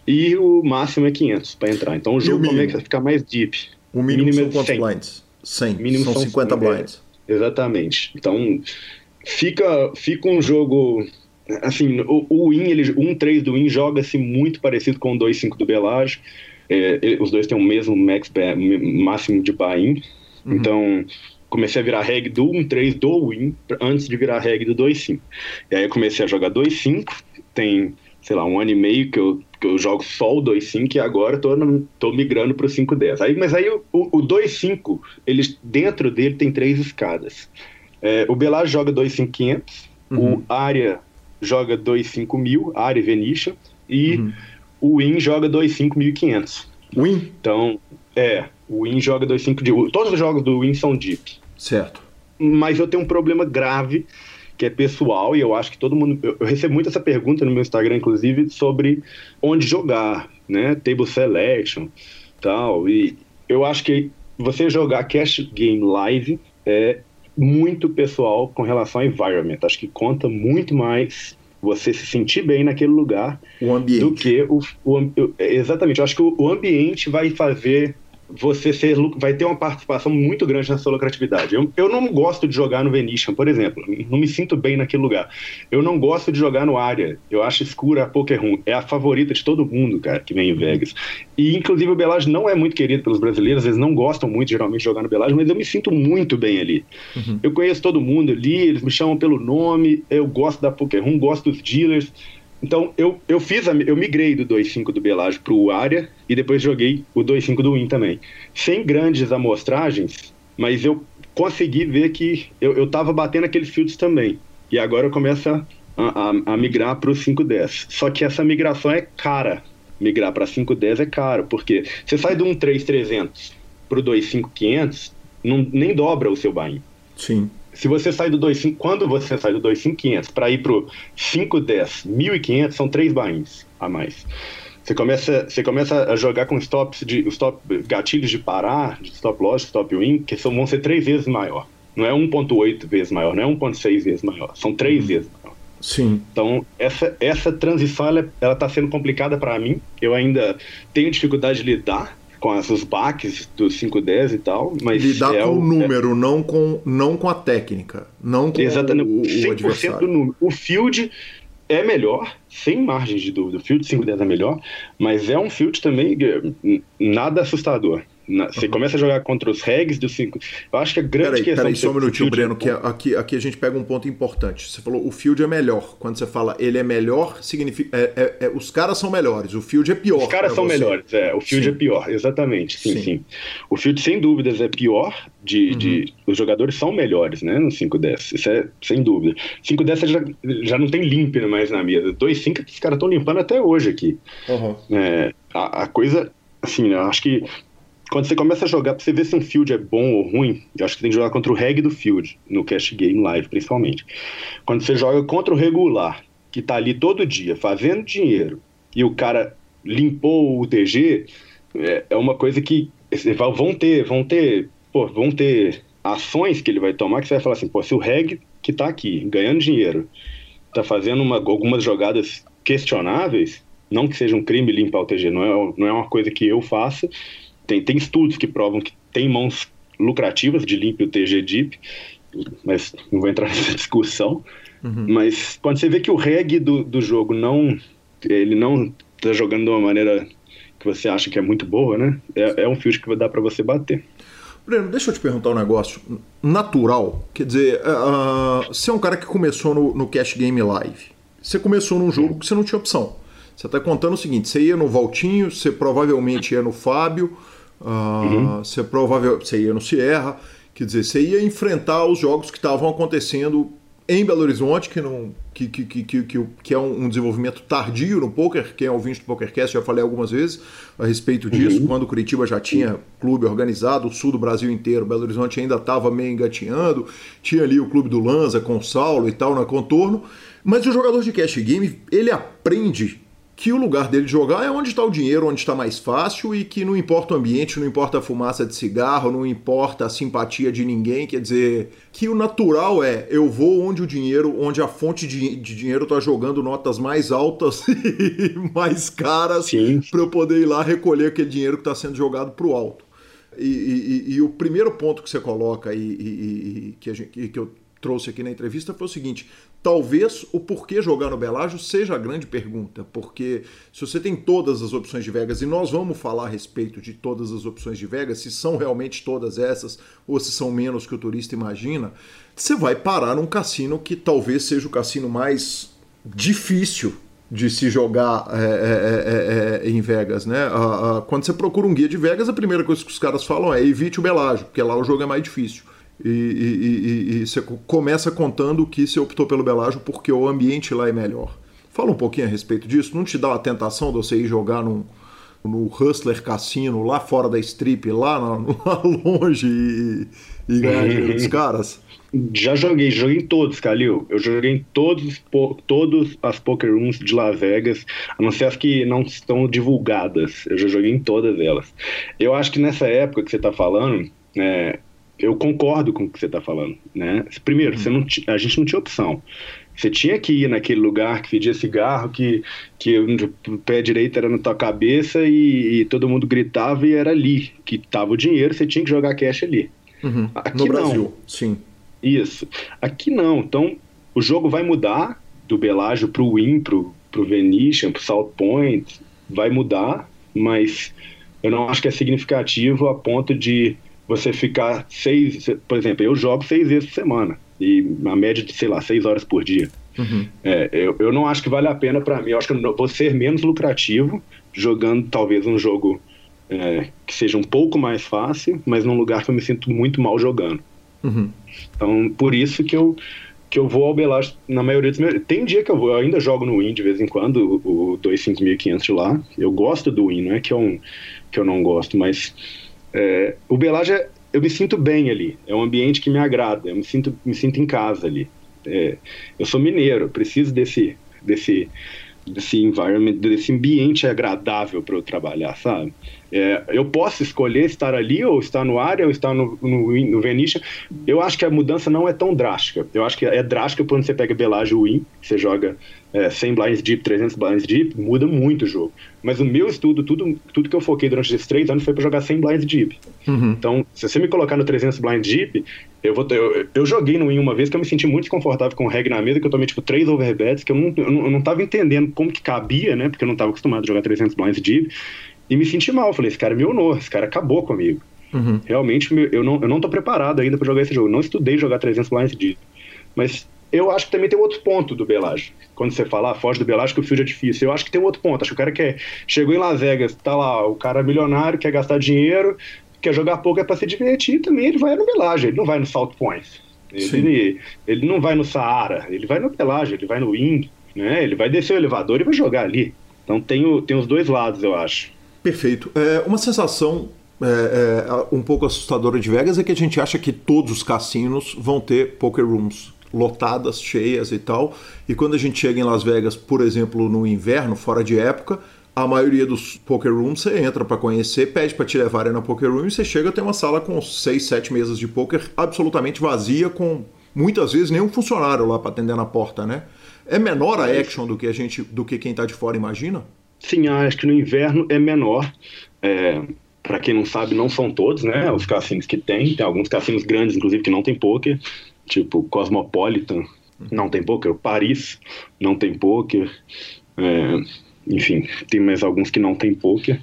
E o máximo é 500 para entrar. Então, o jogo começa a ficar mais deep. O mínimo, mínimo são é 100. blinds? 100. Mínimo são, são 50 100, blinds. Exatamente. Então, fica, fica um jogo assim, o, o Win, ele, 1-3 do Win joga-se muito parecido com o 2-5 do Belage. É, os dois têm o mesmo max máximo de buy-in. Uhum. Então, comecei a virar reg do 1-3 do Win antes de virar reg do 2-5. E aí eu comecei a jogar 2-5, tem, sei lá, um ano e meio que eu, que eu jogo só o 2-5 e agora tô, no, tô migrando pro 5-10. Aí, mas aí o, o 2-5, ele, dentro dele tem três escadas. É, o Belage joga 2-5-500, uhum. o Área joga 2,5 mil, área Venisha, e uhum. o Win joga 2,5.500. Win? Então, é, o Win joga 2,5 Todos os jogos do Win são deep. Certo. Mas eu tenho um problema grave que é pessoal, e eu acho que todo mundo. Eu, eu, recebo muito essa pergunta no meu Instagram, inclusive, sobre onde jogar, né? Table selection tal. E eu acho que você jogar cash game live é muito pessoal com relação ao environment. Acho que conta muito mais você se sentir bem naquele lugar do que o, o exatamente. Eu acho que o, o ambiente vai fazer você ser, vai ter uma participação muito grande na sua lucratividade. Eu, eu não gosto de jogar no Venetian, por exemplo. Não me sinto bem naquele lugar. Eu não gosto de jogar no área. Eu acho escura a Poker Room. É a favorita de todo mundo, cara, que vem em Vegas. E, inclusive, o Belage não é muito querido pelos brasileiros. Eles não gostam muito, geralmente, de jogar no Belage, mas eu me sinto muito bem ali. Uhum. Eu conheço todo mundo ali, eles me chamam pelo nome. Eu gosto da Poker Room, gosto dos dealers. Então, eu, eu fiz, a, eu migrei do 2.5 do Belage para o Área e depois joguei o 2.5 do Win também. Sem grandes amostragens, mas eu consegui ver que eu estava batendo aqueles fields também. E agora eu começo a, a, a migrar para o 5.10. Só que essa migração é cara. Migrar para 5.10 é caro, porque você sai do 1.3.300 para o 2.5.500, nem dobra o seu buy Sim se você sai do 2.5, quando você sai do 2.500 para ir pro 5.10, 1.500 são três bains a mais. Você começa, você começa a jogar com stops de stop, gatilhos de parar, de stop loss, stop win, que são, vão ser três vezes maior. Não é 1.8 vezes maior, não é 1.6 vezes maior, são três uhum. vezes maior. Sim. Então, essa, essa transição, ela está sendo complicada para mim. Eu ainda tenho dificuldade de lidar com os baques do 510 e tal, mas lidar é com o, o número, é... não com não com a técnica, não com Exatamente, o, o 100% adversário. do número. O field é melhor, sem margem de dúvida. O field 510 é melhor, mas é um field também eh, nada assustador. Na, você começa a jogar contra os regs do 5. Eu acho que a grande peraí, questão. Peraí, só um minutinho, Breno, que aqui, aqui a gente pega um ponto importante. Você falou o field é melhor. Quando você fala ele é melhor, significa. É, é, é, os caras são melhores, o field é pior. Os caras são você. melhores, é. O field sim. é pior, exatamente. Sim, sim, sim, O field, sem dúvidas, é pior. De, uhum. de, os jogadores são melhores, né? No 5-10. Isso é sem dúvida. 5-10 já, já não tem limp mais na mesa. 2-5 os caras estão limpando até hoje aqui. Uhum. É, a, a coisa. Assim, eu acho que quando você começa a jogar, pra você ver se um field é bom ou ruim, eu acho que tem que jogar contra o reg do field, no cash game live, principalmente. Quando você joga contra o regular, que tá ali todo dia, fazendo dinheiro, e o cara limpou o TG, é, é uma coisa que vão ter, vão ter, pô, vão ter ações que ele vai tomar que você vai falar assim, pô, se o reg que tá aqui, ganhando dinheiro, tá fazendo uma, algumas jogadas questionáveis, não que seja um crime limpar o TG, não é, não é uma coisa que eu faça, tem, tem estudos que provam que tem mãos lucrativas de limp o TG Deep, mas não vou entrar nessa discussão. Uhum. Mas quando você vê que o reg do, do jogo não. Ele não está jogando de uma maneira que você acha que é muito boa, né? É, é um field que vai dar para você bater. Breno, deixa eu te perguntar um negócio natural. Quer dizer, uh, você é um cara que começou no, no Cash Game Live. Você começou num jogo que você não tinha opção. Você está contando o seguinte: você ia no Valtinho, você provavelmente ia no Fábio, uh, uhum. você provavelmente você ia no Sierra. Quer dizer, você ia enfrentar os jogos que estavam acontecendo em Belo Horizonte, que, não, que, que, que, que, que é um, desenvolvimento tardio no poker. Quem é ouvinte do PokerCast, já falei algumas vezes a respeito disso, uhum. quando o Curitiba já tinha clube organizado, o sul do Brasil inteiro, Belo Horizonte ainda estava meio engatinhando, tinha ali o clube do Lanza com o Saulo e tal no contorno. Mas o jogador de cash game, ele aprende que o lugar dele jogar é onde está o dinheiro, onde está mais fácil e que não importa o ambiente, não importa a fumaça de cigarro, não importa a simpatia de ninguém, quer dizer, que o natural é eu vou onde o dinheiro, onde a fonte de, de dinheiro está jogando notas mais altas e mais caras para eu poder ir lá recolher aquele dinheiro que está sendo jogado para o alto. E, e, e, o primeiro ponto que você coloca e, e que, gente, que eu trouxe aqui na entrevista foi o seguinte: talvez o porquê jogar no Belágio seja a grande pergunta, porque se você tem todas as opções de Vegas, e nós vamos falar a respeito de todas as opções de Vegas, se são realmente todas essas, ou se são menos que o turista imagina, você vai parar num cassino que talvez seja o cassino mais difícil de se jogar é, é, é, em Vegas, né? quando você procura um guia de Vegas, a primeira coisa que os caras falam é evite o Belágio, porque lá o jogo é mais difícil. E, e, e, e, você começa contando que você optou pelo Belágio porque o ambiente lá é melhor. Fala um pouquinho a respeito disso. Não te dá a tentação de você ir jogar num, no Hustler Cassino, lá fora da strip, lá, lá longe e, e ganhar dinheiro dos caras? Já joguei, joguei em todos, Calil. Eu joguei em todos, todos as poker rooms de Las Vegas, a não ser as que não estão divulgadas. Eu já joguei em todas elas. Eu acho que nessa época que você está falando, é, eu concordo com o que você está falando, né? Primeiro, você não a gente não tinha opção. Você tinha que ir naquele lugar que fedia cigarro, que, que o pé direito era na tua cabeça e, e todo mundo gritava e era ali que tava o dinheiro, você tinha que jogar cash ali. Uhum. Aqui no Brasil, não. sim. Isso. Aqui não. Então, o jogo vai mudar do Belágio pro Win, pro, pro Venetian, pro South Point, vai mudar, mas eu não acho que é significativo a ponto de você ficar seis, por exemplo, eu jogo seis vezes por semana e a média de, sei lá, seis horas por dia. Uhum. É, eu, eu não acho que vale a pena para mim. Eu acho que eu vou ser menos lucrativo jogando talvez um jogo é, que seja um pouco mais fácil, mas num lugar que eu me sinto muito mal jogando. Uhum. Então, por isso que eu que eu vou ao Belas na maioria dos meus. Tem dia que eu vou, eu ainda jogo no Win de vez em quando, o, o 25500 de lá. Eu gosto do Win, não é que eu, que eu não gosto, mas é, o Belage, é, eu me sinto bem ali. É um ambiente que me agrada. Eu me sinto, me sinto em casa ali. É, eu sou mineiro, preciso desse, desse desse environment, desse ambiente agradável para eu trabalhar, sabe? É, eu posso escolher estar ali, ou estar no área, ou estar no, no, no. Eu acho que a mudança não é tão drástica. Eu acho que é drástica quando você pega Belage Win, você joga é, 100 blinds deep, 300 blinds deep, muda muito o jogo. Mas o meu estudo, tudo, tudo que eu foquei durante esses três anos foi para jogar 100 blinds deep. Uhum. Então, se você me colocar no 300 blinds deep, eu, vou eu, eu, joguei no Win uma vez que eu me senti muito desconfortável com o reg na mesa, que eu tomei tipo três overbets, que eu não, eu não, eu não tava entendendo como que cabia, né? Porque eu não tava acostumado a jogar 300 blinds deep. E me senti mal. Falei, esse cara me honrou, esse cara acabou comigo. Uhum. Realmente, eu não, eu não tô preparado ainda para jogar esse jogo. Não estudei jogar 300 blinds deep. Mas eu acho que também tem outro ponto do Belage. Quando você fala, ah, foge do Belage que o field é difícil. Eu acho que tem outro ponto. Acho que o cara quer. Chegou em Las Vegas, tá lá, o cara é milionário, quer gastar dinheiro, quer jogar pouco é pra se divertir também. Ele vai no Belage, ele não vai no South Points. Ele, ele não vai no Saara, ele vai no Belage, ele vai no Wing, né? Ele vai descer o elevador e vai jogar ali. Então tem, o, tem os dois lados, eu acho. Perfeito. É, uma sensação é, é, um pouco assustadora de Vegas é que a gente acha que todos os cassinos vão ter poker rooms lotadas, cheias e tal. E quando a gente chega em Las Vegas, por exemplo, no inverno, fora de época, a maioria dos poker rooms você entra para conhecer, pede para te levarem na poker room e você chega tem uma sala com seis, sete mesas de poker absolutamente vazia, com muitas vezes nenhum funcionário lá para atender na porta, né? É menor a action do que a gente, do que quem está de fora imagina? Sim, acho que no inverno é menor. É, para quem não sabe, não são todos, né? Os cassinos que tem. Tem alguns cassinos grandes, inclusive, que não tem poker. Tipo, Cosmopolitan não tem poker. Paris não tem poker. É, enfim, tem mais alguns que não tem poker.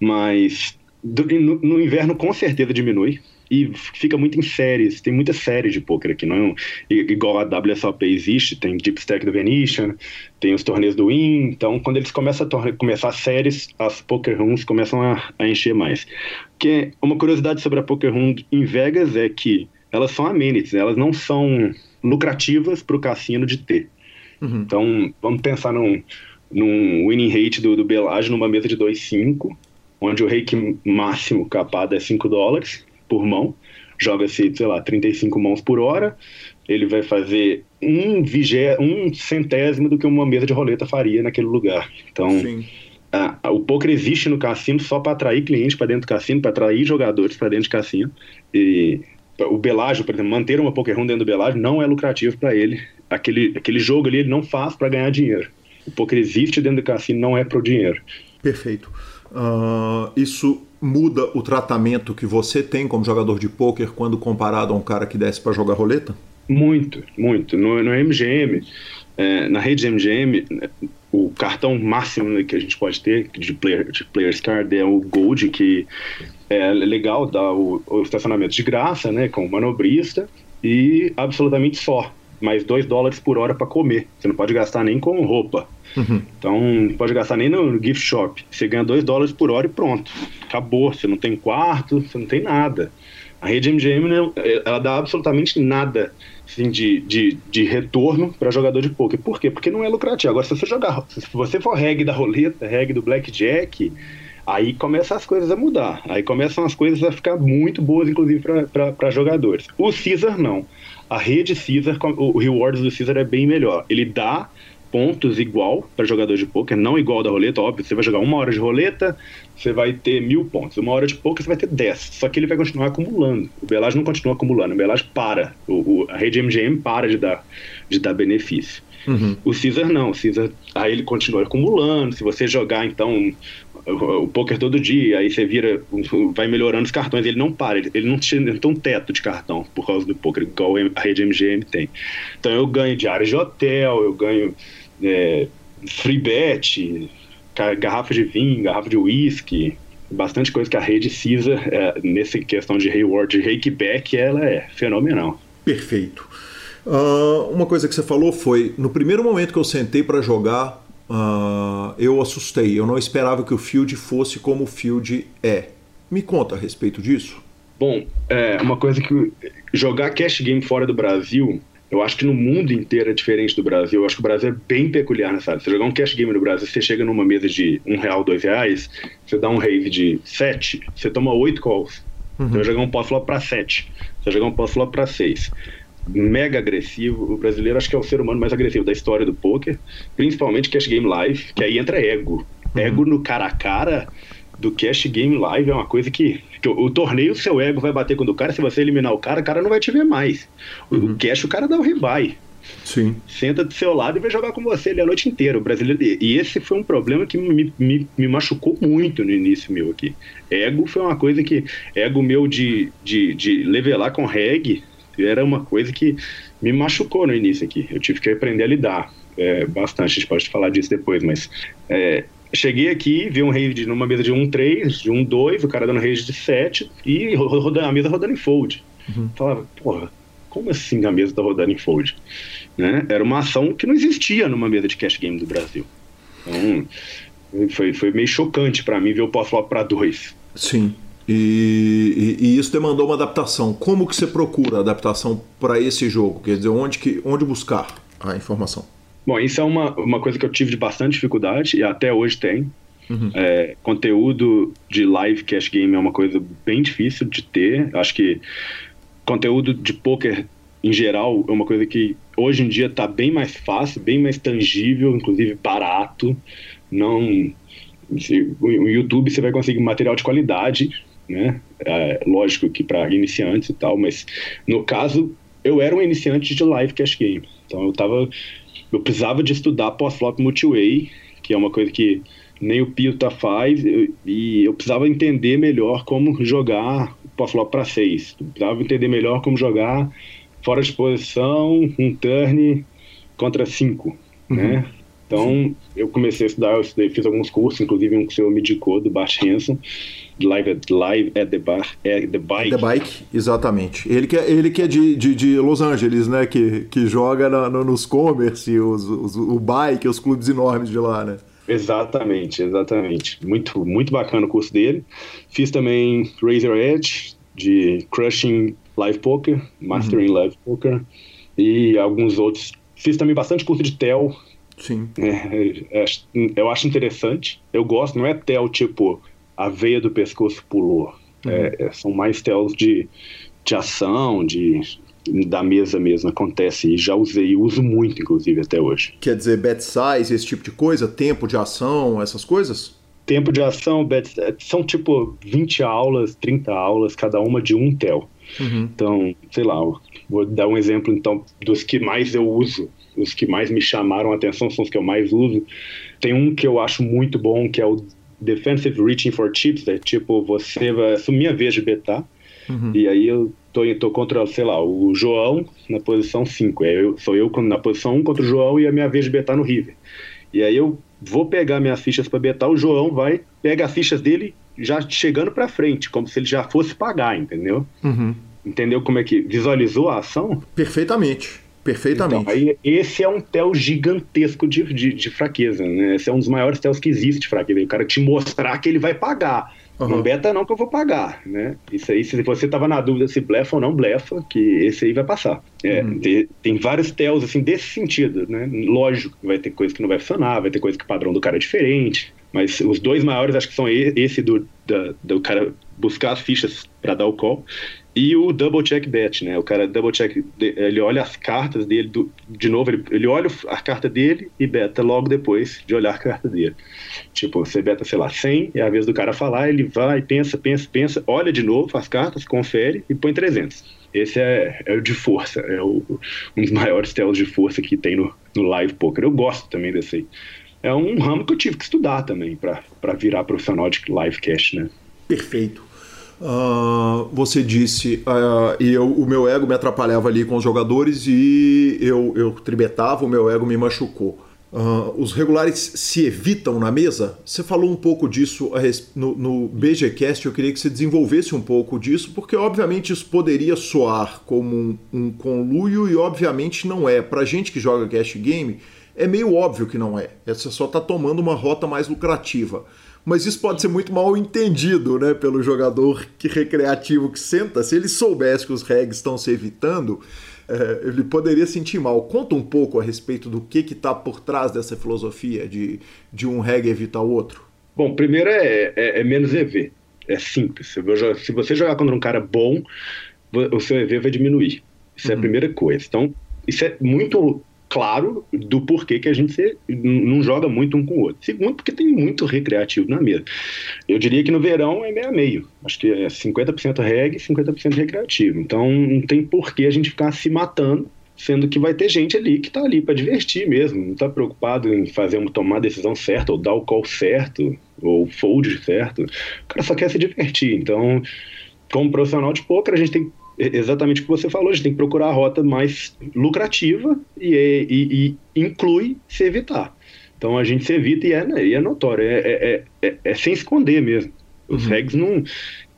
Mas no, no inverno, com certeza, diminui e fica muito em séries. Tem muitas séries de poker aqui, não é igual a WSOP existe, tem Deep Stack do Venetian, tem os torneios do Win. Então, quando eles começam a começar séries, as poker rooms começam a, a encher mais. Que uma curiosidade sobre a poker room em Vegas é que elas são amenities, elas não são lucrativas para o cassino de ter. Uhum. Então, vamos pensar num, num winning rate do, do Belage numa mesa de 2,5, onde o rake máximo capado é 5 dólares por mão, joga-se, sei lá, 35 mãos por hora, ele vai fazer um, vigé, um centésimo do que uma mesa de roleta faria naquele lugar. Então, a, a, o poker existe no cassino só para atrair clientes para dentro do cassino, para atrair jogadores para dentro do cassino. E o Belágio, por exemplo, manter uma poker room dentro do Belágio não é lucrativo para ele. Aquele, aquele jogo ali ele não faz para ganhar dinheiro. O poker existe dentro do cassino, não é para o dinheiro. Perfeito. Uh, isso muda o tratamento que você tem como jogador de pôquer quando comparado a um cara que desce para jogar roleta? Muito, muito. No, no MGM, é, na rede MGM, o cartão máximo que a gente pode ter de, player, de Players Card é o Gold, que é legal, dá o, o estacionamento de graça, né, com o manobrista, e absolutamente só. Mais 2 dólares por hora para comer. Você não pode gastar nem com roupa. Uhum. Então, não pode gastar nem no gift shop. Você ganha 2 dólares por hora e pronto. Acabou. Você não tem quarto, você não tem nada. A rede MGM, né, ela dá absolutamente nada assim, de, de, de retorno para jogador de poker. Por quê? Porque não é lucrativo. Agora, se você jogar, se você for reg da roleta, reg do blackjack, aí começam as coisas a mudar. Aí começam as coisas a ficar muito boas, inclusive, para jogadores. O Caesar não. A rede Caesar, o rewards do Caesar é bem melhor. Ele dá pontos igual para jogador de poker, não igual da roleta, óbvio. Você vai jogar uma hora de roleta, você vai ter mil pontos. Uma hora de poker, você vai ter dez. Só que ele vai continuar acumulando. O Belage não continua acumulando, o Belage para. O, o, a rede MGM para de dar, de dar benefício. Uhum. O Caesar não, o Caesar aí ele continua acumulando. Se você jogar então o, o poker todo dia, aí você vira, vai melhorando os cartões, ele não para, ele, ele não tem um teto de cartão por causa do poker, igual a rede MGM tem. Então eu ganho diárias de hotel, eu ganho é, free bet, garrafa de vinho, garrafa de whisky, bastante coisa que a rede CISA, é, nessa questão de reward, de rakeback, ela é fenomenal. Perfeito. Uh, uma coisa que você falou foi, no primeiro momento que eu sentei para jogar, uh, eu assustei. Eu não esperava que o field fosse como o field é. Me conta a respeito disso. Bom, é uma coisa que jogar cash game fora do Brasil eu acho que no mundo inteiro é diferente do Brasil. Eu acho que o Brasil é bem peculiar nessa área. Você jogar um cash game no Brasil, você chega numa mesa de um real, dois reais, você dá um rave de sete, você toma oito calls. Uhum. Você vai jogar um post flop para sete. Você vai jogar um post flop para seis. mega agressivo. O brasileiro acho que é o ser humano mais agressivo da história do poker, principalmente Cash Game Live, que aí entra ego. Uhum. Ego no cara a cara do Cash Game Live é uma coisa que, que o, o, torneio, seu ego vai bater com o do cara, se você eliminar o cara, o cara não vai te ver mais. O, uhum. o Cash, o cara dá o rebuy. Sim. Senta do seu lado e vai jogar com você ali a noite inteira. O brasileiro. E esse foi um problema que me, me, me machucou muito no início meu aqui. Ego foi uma coisa que. Ego meu de, de, de levelar com reg era uma coisa que me machucou no início aqui. Eu tive que aprender a lidar é, bastante. A gente pode falar disso depois, mas. É, cheguei aqui, vi um raid numa mesa de 1-3, de 1-2, o cara dando raid de 7 e rodando, a mesa rodando em fold. Uhum. Falava, porra, como assim a mesa tá rodando em fold? Né? Era uma ação que não existia numa mesa de cash game do Brasil. Então, foi, foi meio chocante para mim ver o pós-flop para dois. Sim. E, e, e, isso demandou uma adaptação. Como que você procura adaptação para esse jogo? Quer dizer, onde, que, onde buscar a informação? Bom, isso é uma, uma coisa que eu tive de bastante dificuldade e até hoje tem. Uhum. É, conteúdo de live cash game é uma coisa bem difícil de ter. Acho que conteúdo de poker em geral é uma coisa que hoje em dia está bem mais fácil, bem mais tangível, inclusive barato. Não, no YouTube você vai conseguir material de qualidade, né? É, lógico que para iniciantes e tal, mas no caso eu era um iniciante de live cash game, então eu tava, eu precisava de estudar pós-flop multiway, que é uma coisa que nem o Pita faz, e eu precisava entender melhor como jogar pós-flop para 6. Precisava entender melhor como jogar fora de posição, um turn contra 5, uhum. né? Então, eu comecei a estudar, eu estudei, fiz alguns cursos, inclusive um que o senhor me indicou, do Bart Hanson, Live at, Live at the, bar, at the Bike. The Bike, exatamente. Ele que é, ele que é de, de, de Los Angeles, né? Que, que joga na, no, nos commerce, os, os, o bike, os clubes enormes de lá, né? Exatamente, exatamente. Muito, muito bacana o curso dele. Fiz também Razor Edge, de Crushing Live Poker, Mastering uhum. Live Poker, e alguns outros. Fiz também bastante curso de TEL. Sim. É, é, eu acho interessante. Eu gosto, não é TEL tipo a veia do pescoço pulou. Uhum. É, é são mais TELs de, de ação, de da mesa mesmo acontece e já usei e uso muito inclusive até hoje. Quer dizer, bet size, esse tipo de coisa, tempo de ação, essas coisas? Tempo de ação, bet, são tipo 20 aulas, 30 aulas, cada uma de um tel. Uhum. Então, sei lá, vou dar um exemplo então dos que mais eu uso, os que mais me chamaram a atenção são os que eu mais uso. Tem um que eu acho muito bom, que é o Defensive Reaching for Chips, é tipo, você vai assumir a vez de betar, uhum. e aí eu tô, tô contra, sei lá, o João na posição 5. É, eu, sou eu na posição 1 um contra o João e a minha vez de betar no River. E aí eu vou pegar minhas fichas para betar, o João vai, pega as fichas dele já chegando para frente, como se ele já fosse pagar, entendeu? Uhum. Entendeu como é que visualizou a ação? Perfeitamente. Perfeitamente. Então, aí, esse é um tel gigantesco de, de, de, fraqueza, né? Esse é um dos maiores tels que existe de fraqueza. O cara te mostrar que ele vai pagar. Uhum. Não beta não que eu vou pagar, né? Isso aí, se você tava na dúvida se blefa ou não blefa, que esse aí vai passar. É, uhum. tem, tem, vários tells, assim, desse sentido, né? Lógico vai ter coisa que não vai funcionar, vai ter coisa que o padrão do cara é diferente, mas os dois maiores acho que são esse do, da, do cara buscar as fichas para dar o call e o double check bet, né? O cara double check, ele olha as cartas dele, do, de novo, ele, ele olha a carta dele e beta logo depois de olhar a carta dele. Tipo, você beta, sei lá, 100, é a vez do cara falar, ele vai, pensa, pensa, pensa, olha de novo as cartas, confere e põe 300. Esse é, é o de força, é o, um dos maiores telos de força que tem no, no live poker. Eu gosto também desse aí. É um ramo que eu tive que estudar também para virar profissional de live cash, né? Perfeito. Uh, você disse, uh, e eu, o meu ego me atrapalhava ali com os jogadores e eu, eu tribetava, o meu ego me machucou. Uh, os regulares se evitam na mesa? Você falou um pouco disso no, no BGCast, eu queria que você desenvolvesse um pouco disso, porque obviamente isso poderia soar como um, um conluio e obviamente não é. Pra gente que joga cash game, é meio óbvio que não é. Você só está tomando uma rota mais lucrativa mas isso pode ser muito mal entendido né, pelo jogador que recreativo que senta. Se ele soubesse que os regs estão se evitando, é, ele poderia sentir mal. Conta um pouco a respeito do que está por trás dessa filosofia de, de um reg evitar o outro. Bom, primeiro é, é, é menos EV. É simples. Se você jogar contra um cara bom, o seu EV vai diminuir. Isso uhum. é a uhum. primeira coisa. Então, isso é muito claro do porquê que a gente não joga muito um com o outro. Segundo, porque tem muito recreativo na mesa. Eu diria que no verão é meio a meio. Acho que é 50% reggae e 50% recreativo. Então não tem porquê a gente ficar se matando, sendo que vai ter gente ali que está ali para divertir mesmo, não está preocupado em fazer tomar a decisão certa, ou dar o call certo, ou fold certo. O cara só quer se divertir. Então, como profissional de poker, a gente tem exatamente o que você falou, a gente tem que procurar a rota mais lucrativa e, e, e inclui se evitar. Então a gente se evita e é, e é notório, é, é, é, é sem esconder mesmo. Os uhum. regs não.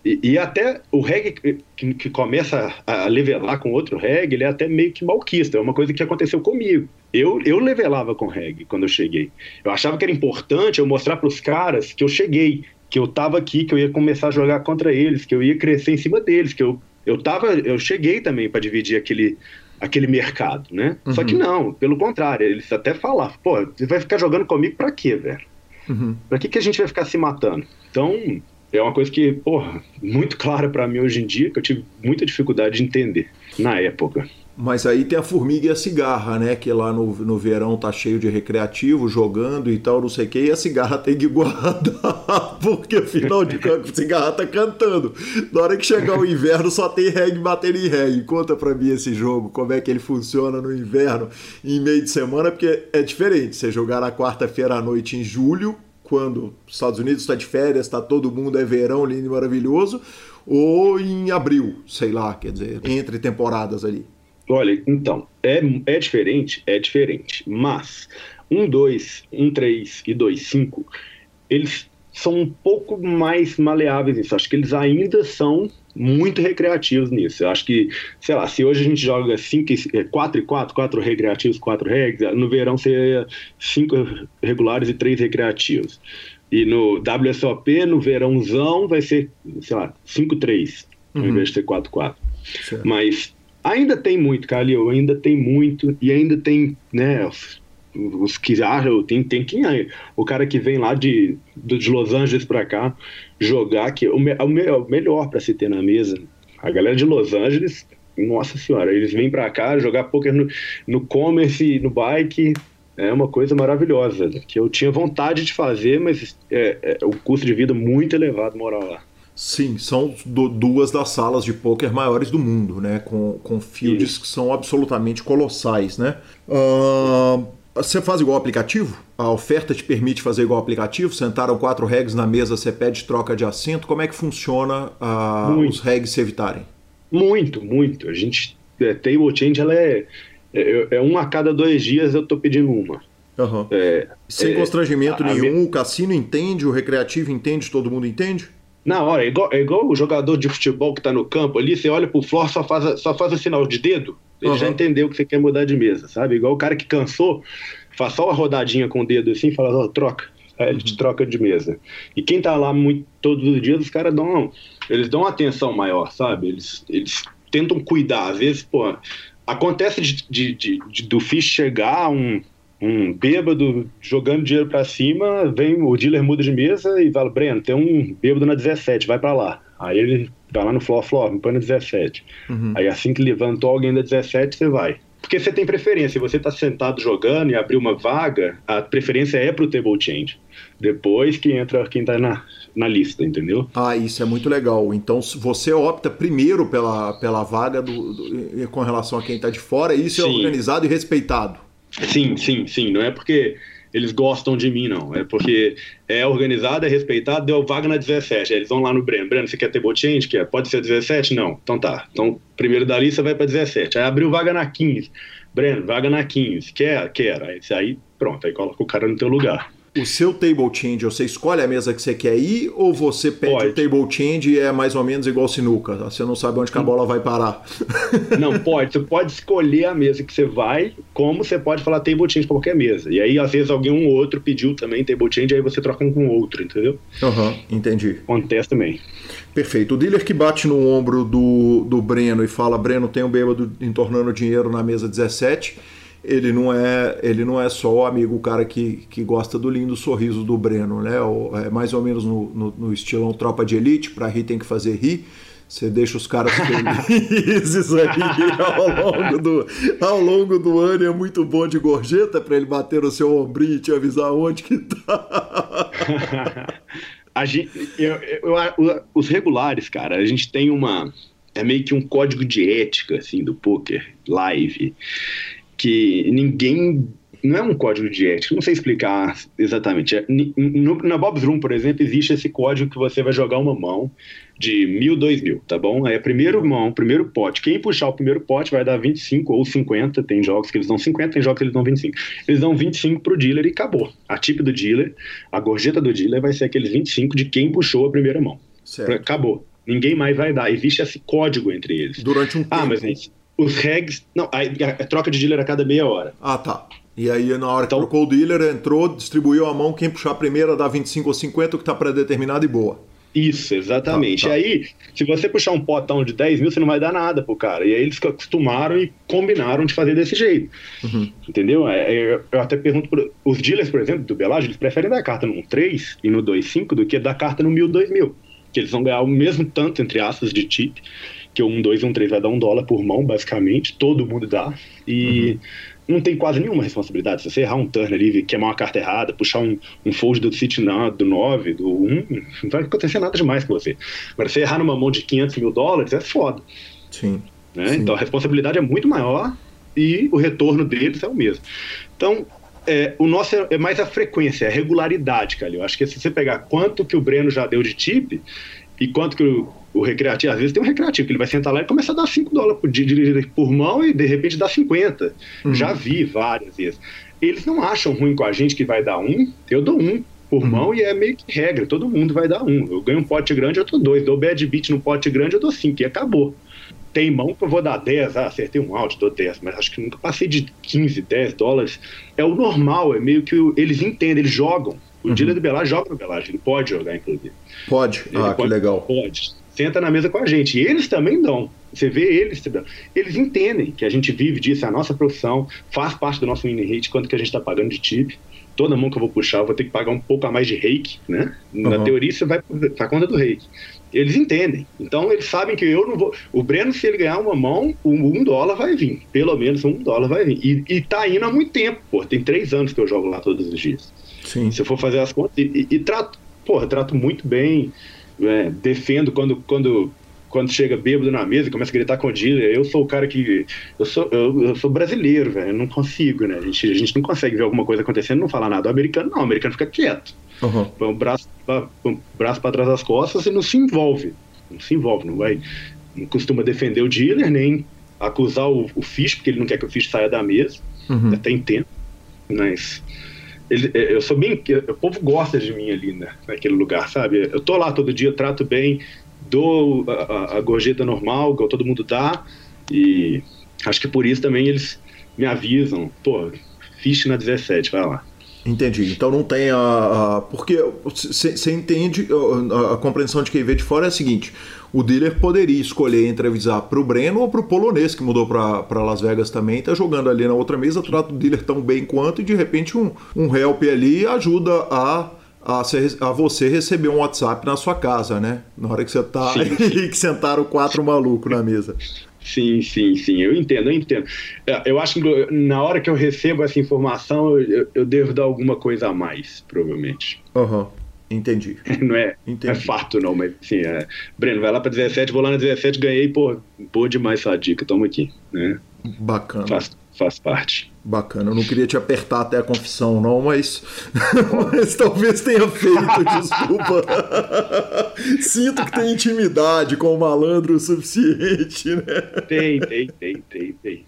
E, até o reg que, que, começa a levelar com outro reg, ele é até meio que malquista. É uma coisa que aconteceu comigo. Eu, eu levelava com reg quando eu cheguei. Eu achava que era importante eu mostrar para os caras que eu cheguei, que eu estava aqui, que eu ia começar a jogar contra eles, que eu ia crescer em cima deles, que eu eu tava, eu cheguei também para dividir aquele aquele mercado, né? Uhum. Só que não, pelo contrário, eles até falavam, pô, você vai ficar jogando comigo para quê, velho? Uhum. Para que que a gente vai ficar se matando? Então, é uma coisa que, porra, muito clara para mim hoje em dia, que eu tive muita dificuldade de entender na época. Mas aí tem a formiga e a cigarra, né? Que lá no, no verão tá cheio de recreativo, jogando e tal, não sei o quê, e a cigarra tem que guardar, porque afinal de contas a cigarra tá cantando. Na hora que chegar o inverno só tem reggae batendo em reggae. Conta pra mim esse jogo, como é que ele funciona no inverno em meio de semana, porque é diferente. Você jogar na quarta-feira à noite em julho, quando os Estados Unidos está de férias, tá todo mundo, é verão, lindo e maravilhoso, ou em abril, sei lá, quer dizer, entre temporadas ali. Olha, então, é, é diferente? É diferente. Mas um 2, um 3 e 2, 5, eles são um pouco mais maleáveis nisso. Acho que eles ainda são muito recreativos nisso. Eu acho que, sei lá, se hoje a gente joga 4 e 4, 4 recreativos, 4 regs, no verão seria 5 regulares e 3 recreativos. E no WSOP, no verãozão, vai ser, sei lá, 5-3, uhum. ao invés de ser 4-4. Mas Ainda tem muito, Calil, ainda tem muito, e ainda tem, né, os, que acham, tem, tem quem aí, o cara que vem lá de, de Los Angeles para cá jogar, que o, o, o melhor para se ter na mesa. A galera de Los Angeles, nossa senhora, eles vêm para cá jogar poker no, no commerce, no bike, é uma coisa maravilhosa, que eu tinha vontade de fazer, mas é, é o custo de vida muito elevado morar lá. Sim, são do, duas das salas de poker maiores do mundo, né? Com, com fields que são absolutamente colossais, né? Uh, você faz igual aplicativo? A oferta te permite fazer igual aplicativo? Sentaram quatro regs na mesa, você pede troca de assento. Como é que funciona uh, os regs se evitarem? Muito, muito. A gente. É, table change ela é, é, é um a cada dois dias eu tô pedindo uma. Uhum. É, Sem é, constrangimento nenhum, o cassino entende, o recreativo entende, todo mundo entende? Na hora, é igual, é igual o jogador de futebol que está no campo ali, você olha pro Flor, só faz, só faz o sinal de dedo, ele uhum. já entendeu que você quer mudar de mesa, sabe? Igual o cara que cansou, faz só uma rodadinha com o dedo assim e fala, oh, troca. Aí ele uhum. te troca de mesa. E quem tá lá muito, todos os dias, os caras dão. Eles dão uma atenção maior, sabe? Eles, eles tentam cuidar. Às vezes, pô, acontece de, de, de, de do fish chegar um, um bêbado jogando dinheiro para cima, vem o dealer muda de mesa e fala, Breno, tem um bêbado na 17, vai para lá. Aí ele vai lá no floor, floor, me põe na 17. Uhum. Aí assim que levantou alguém da 17, você vai. Porque você tem preferência, se você está sentado jogando e abrir uma vaga, a preferência é pro table change. Depois que entra quem está na, na lista, entendeu? Ah, isso é muito legal. Então você opta primeiro pela, pela vaga do, do com relação a quem está de fora, e isso é Sim. é organizado e respeitado. Sim, sim, sim. Não é porque eles gostam de mim, não. É porque é organizado, é respeitado, deu vaga na 17. Aí eles vão lá no Breno. Breno, você quer ter bot change? Quer? Pode ser 17? Não. Então tá. Então, primeiro da lista vai para 17. Aí abriu vaga na 15. Breno, vaga na 15. Quer? Quer. Aí, aí pronto, aí coloca o cara no teu lugar. O seu table change, você escolhe a mesa que você quer ir ou você pede pode. o table change e é mais ou menos igual sinuca? Você não sabe onde a bola vai parar. Não, pode. Você pode escolher a mesa que você vai, como você pode falar table change para qualquer mesa. E aí, às vezes, alguém um ou outro pediu também table change, aí você troca um com o outro, entendeu? Aham, uhum, entendi. Acontece também. Perfeito. O dealer que bate no ombro do, do Breno e fala: Breno, tem um bêbado entornando dinheiro na mesa 17 ele não é ele não é só o amigo, o cara que, que gosta do lindo sorriso do Breno, né? É mais ou menos no, no, no estilo Tropa de Elite, para rir tem que fazer rir. Você deixa os caras felizes aí ao longo do, ao longo do ano. É muito bom de gorjeta para ele bater no seu ombrinho e te avisar onde que tá. a gente, eu, eu, eu, os regulares, cara, a gente tem uma. É meio que um código de ética, assim, do poker live, que ninguém não é um código de ética, não sei explicar exatamente. É, no, na Bob's Room, por exemplo, existe esse código que você vai jogar uma mão de mil, dois mil, tá bom? Aí é primeiro mão, primeiro pote. Quem puxar o primeiro pote vai dar 25 ou 50. Tem jogos que eles dão 50, tem jogos que eles dão 25. Eles dão 25 pro dealer e acabou. A tip do dealer, a gorjeta do dealer vai ser aqueles 25 de quem puxou a primeira mão. Certo. Acabou. Ninguém mais vai dar. Existe esse código entre eles. Durante um tempo. Ah, mas os regs. Não, a, a, troca de dealer a cada meia hora. Ah, tá. E aí, na hora que então, trocou o dealer, entrou, distribuiu a mão, quem puxar a primeira dá 25 ou 50, o que está pré-determinado e boa. Isso, exatamente. Ah, tá. E aí, se você puxar um potão de 10 mil, você não vai dar nada pro cara. E aí eles acostumaram e combinaram de fazer desse jeito. Uhum. Entendeu? É, é, eu até pergunto, pro, os dealers, por exemplo, do Belage, eles preferem dar carta no 3 e no 2.5 do que dar carta no 1.000, 2.000. Que eles vão ganhar o mesmo tanto, entre aspas, de tip, que o 1, 2 e 1, 3 vai dar um dólar por mão, basicamente. Todo mundo dá. E... Uhum não tem quase nenhuma responsabilidade. Se você errar um turn ali, queimar uma carta errada, puxar um, um fold do City na, do 9, do 1, não vai acontecer nada demais com você. Agora, se você errar numa mão de 500 mil dólares, é foda. Sim. Né? Sim. Então a responsabilidade é muito maior e o retorno deles é o mesmo. Então, é, o nosso é, é mais a frequência, é a regularidade, cara. Eu acho que se você pegar quanto que o Breno já deu de tip e quanto que o o recreativo, às vezes tem um recreativo que ele vai sentar lá e começa a dar 5 dólares por, por mão e de repente dá 50. Uhum. Já vi várias vezes. Eles não acham ruim com a gente que vai dar um, eu dou um por uhum. mão e é meio que regra, todo mundo vai dar um. Eu ganho um pote grande, eu dou dois. Dou bad beat no pote grande, eu dou cinco e acabou. Tem mão que eu vou dar 10, ah, acertei um out, dou 10, mas acho que nunca passei de 15, 10 dólares. É o normal, é meio que eles entendem, eles jogam. O uhum. do Belage joga no Belage, ele pode jogar, inclusive. Pode, ele ah, pode, que legal. Pode senta na mesa com a gente. E eles também dão. Você vê eles, eles entendem que a gente vive disso, é a nossa profissão, faz parte do nosso winning rate, quanto que a gente está pagando de tip. Toda mão que eu vou puxar, eu vou ter que pagar um pouco a mais de reiki, né? Na uhum. teoria, você vai para conta do reiki. Eles entendem. Então, eles sabem que eu não vou. O Breno, se ele ganhar uma mão, um dólar vai vir. Pelo menos um dólar vai vir. E, e tá indo há muito tempo, pô. Tem três anos que eu jogo lá todos os dias. Sim. Se eu for fazer as contas. E, e, e trato, porra, trato muito bem é, defendo quando, quando, quando chega bêbado na mesa e começa a gritar com o dealer. Eu sou o cara que. Eu sou, eu, eu sou brasileiro, velho. Eu não consigo, né? A gente, a gente não consegue ver alguma coisa acontecendo e não falar nada. O americano não, o americano fica quieto. Uhum. Põe o braço, o braço para trás das costas e não se envolve. Não se envolve, não vai. Não costuma defender o dealer, nem acusar o, o fish, porque ele não quer que o fish saia da mesa. Uhum. Até entendo. Mas ele, é, eu sou bem. O povo gosta de mim ali né, naquele lugar, sabe? Eu tô lá todo dia, trato bem, dou a, a, gorjeta normal, igual todo mundo dá, e acho que por isso também eles me avisam, pô, fiche na 17, vai lá. Entendi. Então não tem a. a porque você entende a, a, compreensão de quem vê de fora é a seguinte: o dealer poderia escolher entre avisar para o Breno ou para o polonês que mudou para Las Vegas também, está jogando ali na outra mesa, trata o dealer tão bem quanto e de repente um, um help ali ajuda a a, a, você receber um WhatsApp na sua casa, né? Na hora que você tá e que sentaram quatro malucos na mesa. Sim, sim, sim, eu entendo, eu entendo. É, eu acho que na hora que eu recebo essa informação, eu, eu devo dar alguma coisa a mais, provavelmente. Aham. Uhum. Entendi. Não é, Entendi. é fato, não, mas sim, é. Breno, vai lá para 17, vou lá na 17, ganhei, pô, boa demais sua dica, toma aqui, né? Bacana. Faz, faz parte. Bacana, eu não queria te apertar até a confissão, não, mas, mas talvez tenha feito, desculpa. Sinto que tem intimidade com o malandro o suficiente, né? Tem, tem, tem, tem, tem.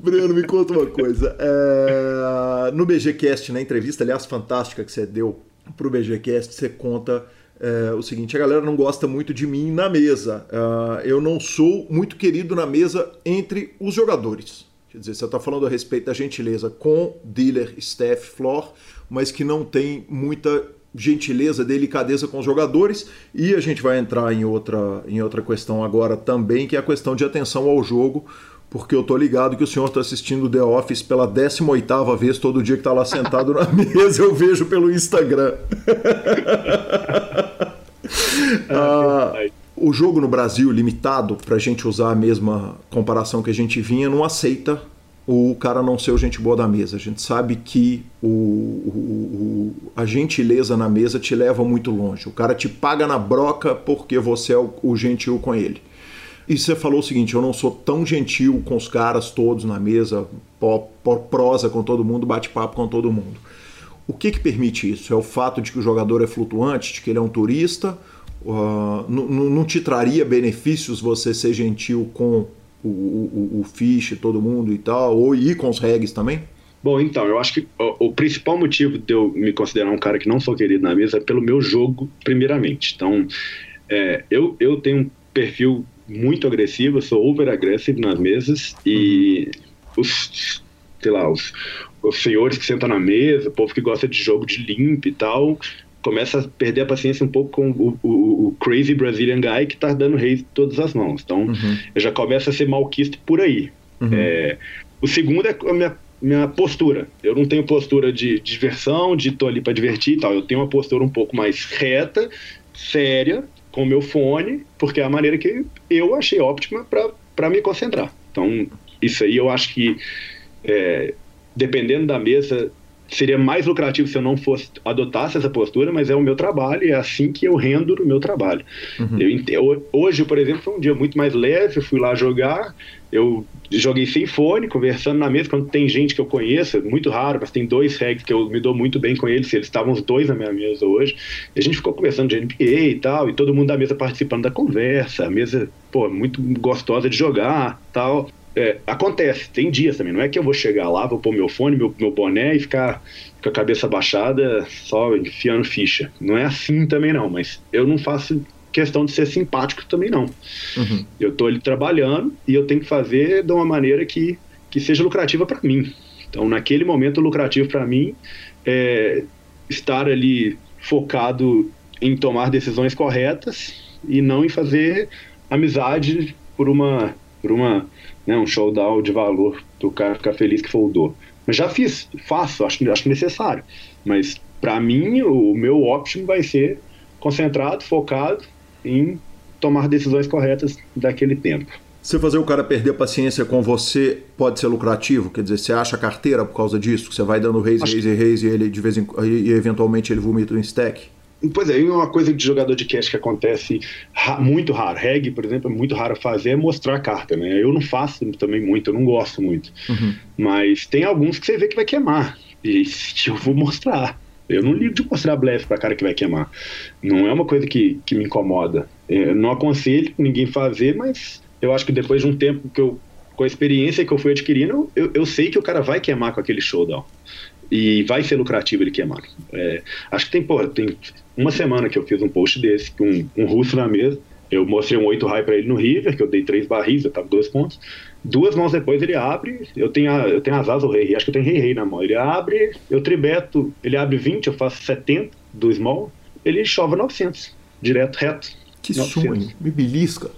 Breno, me conta uma coisa. É... No BGCast, na entrevista, aliás, fantástica que você deu pro BGCast, você conta é, o seguinte: a galera não gosta muito de mim na mesa. Uh, eu não sou muito querido na mesa entre os jogadores. Quer dizer, você está falando a respeito da gentileza com dealer, staff, floor, mas que não tem muita gentileza, delicadeza com os jogadores. E a gente vai entrar em outra, em outra questão agora também, que é a questão de atenção ao jogo porque eu tô ligado que o senhor está assistindo The Office pela 18ª vez todo dia que está lá sentado na mesa, eu vejo pelo Instagram. ah, O jogo no Brasil, limitado, para a gente usar a mesma comparação que a gente vinha, não aceita o cara não ser o gente boa da mesa. A gente sabe que o, o, o, a gentileza na mesa te leva muito longe. O cara te paga na broca porque você é o, o gentil com ele. E você falou o seguinte: eu não sou tão gentil com os caras todos na mesa, prosa com todo mundo, bate-papo com todo mundo. O que, que permite isso? É o fato de que o jogador é flutuante, de que ele é um turista? Uh, não te traria benefícios você ser gentil com o, o, o Fish, todo mundo e tal, ou ir com os regs também? Bom, então, eu acho que o, o, principal motivo de eu me considerar um cara que não sou querido na mesa é pelo meu jogo, primeiramente. Então, é, eu, eu tenho um perfil muito agressivo, eu sou over agressivo nas mesas e os, sei lá, os, os senhores que sentam na mesa, o povo que gosta de jogo de limpo e tal, começa a perder a paciência um pouco com o, o, o crazy Brazilian guy que tá dando rei todas as mãos. Então, uhum. eu já começo a ser malquista por aí. Uhum. É, o segundo é a minha, minha postura. Eu não tenho postura de, de diversão, de tô ali para divertir e tal. Eu tenho uma postura um pouco mais reta, séria, com o meu fone, porque é a maneira que eu achei óptima para me concentrar. Então, isso aí eu acho que, é, dependendo da mesa, seria mais lucrativo se eu não fosse adotasse essa postura, mas é o meu trabalho e é assim que eu rendo no meu trabalho. Uhum. Eu, hoje, por exemplo, foi um dia muito mais leve, eu fui lá jogar, eu joguei sem fone, conversando na mesa, quando tem gente que eu conheço, é muito raro, mas tem dois regs que eu me dou muito bem com eles, eles estavam os dois na minha mesa hoje, e a gente ficou conversando de NBA e tal, e todo mundo da mesa participando da conversa, a mesa, pô, muito gostosa de jogar, tal. É, acontece, tem dias também, não é que eu vou chegar lá, vou pôr meu fone, meu, meu boné e ficar com a cabeça baixada, só enfiando ficha. Não é assim também não, mas eu não faço questão de ser simpático também não. Uhum. Eu estou ali trabalhando e eu tenho que fazer de uma maneira que, que seja lucrativa para mim. Então, naquele momento, lucrativo para mim é estar ali focado em tomar decisões corretas e não em fazer amizade por uma por uma né, um showdown de valor do cara ficar feliz que foldou. Mas já fiz, faço, acho, acho necessário. Mas para mim o meu óptimo vai ser concentrado, focado em tomar decisões corretas daquele tempo. Você fazer o cara perder a paciência com você pode ser lucrativo? Quer dizer, você acha carteira por causa disso? Você vai dando raise, raise, raise e ele de vez em e eventualmente ele vomita um stack? Pois é, uma coisa de jogador de cash que acontece ra muito raro. Reg, por exemplo, é muito raro fazer é mostrar a carta, né? Eu não faço também muito, eu não gosto muito. Uhum. Mas tem alguns que você vê que vai queimar. E eu vou mostrar. Eu não ligo de mostrar blefe pra cara que vai queimar. Não é uma coisa que, que me incomoda. Eu não aconselho ninguém fazer, mas eu acho que depois de um tempo que eu. Com a experiência que eu fui adquirindo, eu, eu sei que o cara vai queimar com aquele showdown. E vai ser lucrativo ele queimar. É, acho que tem, porra, tem uma semana que eu fiz um post desse, com um, um russo na mesa. Eu mostrei um 8 high para ele no River, que eu dei três barris, eu tava dois pontos. Duas mãos depois ele abre, eu tenho, a, eu tenho as asas do rei, acho que eu tenho rei rei na mão. Ele abre, eu tribeto, ele abre 20, eu faço 70 do small, ele chova 900, direto, reto. Que 900. sonho, me belisca.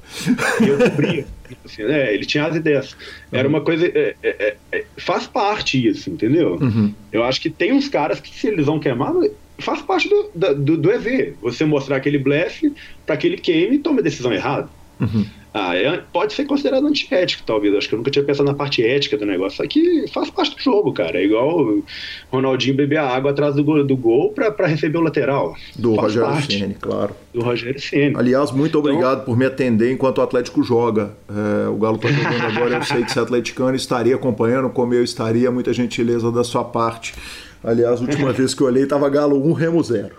E eu cobria. Assim, é, ele tinha as ideias. Era uma coisa. É, é, é, faz parte isso, entendeu? Uhum. Eu acho que tem uns caras que, se eles vão queimar, faz parte do, do, do EV. Você mostrar aquele blefe para aquele game e toma a decisão errada. Uhum. Ah, é, pode ser considerado antiético, talvez. Acho que eu nunca tinha pensado na parte ética do negócio. Isso aqui faz parte do jogo, cara. É igual o Ronaldinho beber a água atrás do gol, do gol para receber o lateral. Do faz Rogério Ceni, claro. Do Rogério Ceni. Aliás, muito então, obrigado por me atender enquanto o Atlético joga. É, o Galo está jogando agora. Eu sei que se atleticano estaria acompanhando, como eu estaria, muita gentileza da sua parte. Aliás, a última vez que eu olhei estava Galo 1, Remo 0.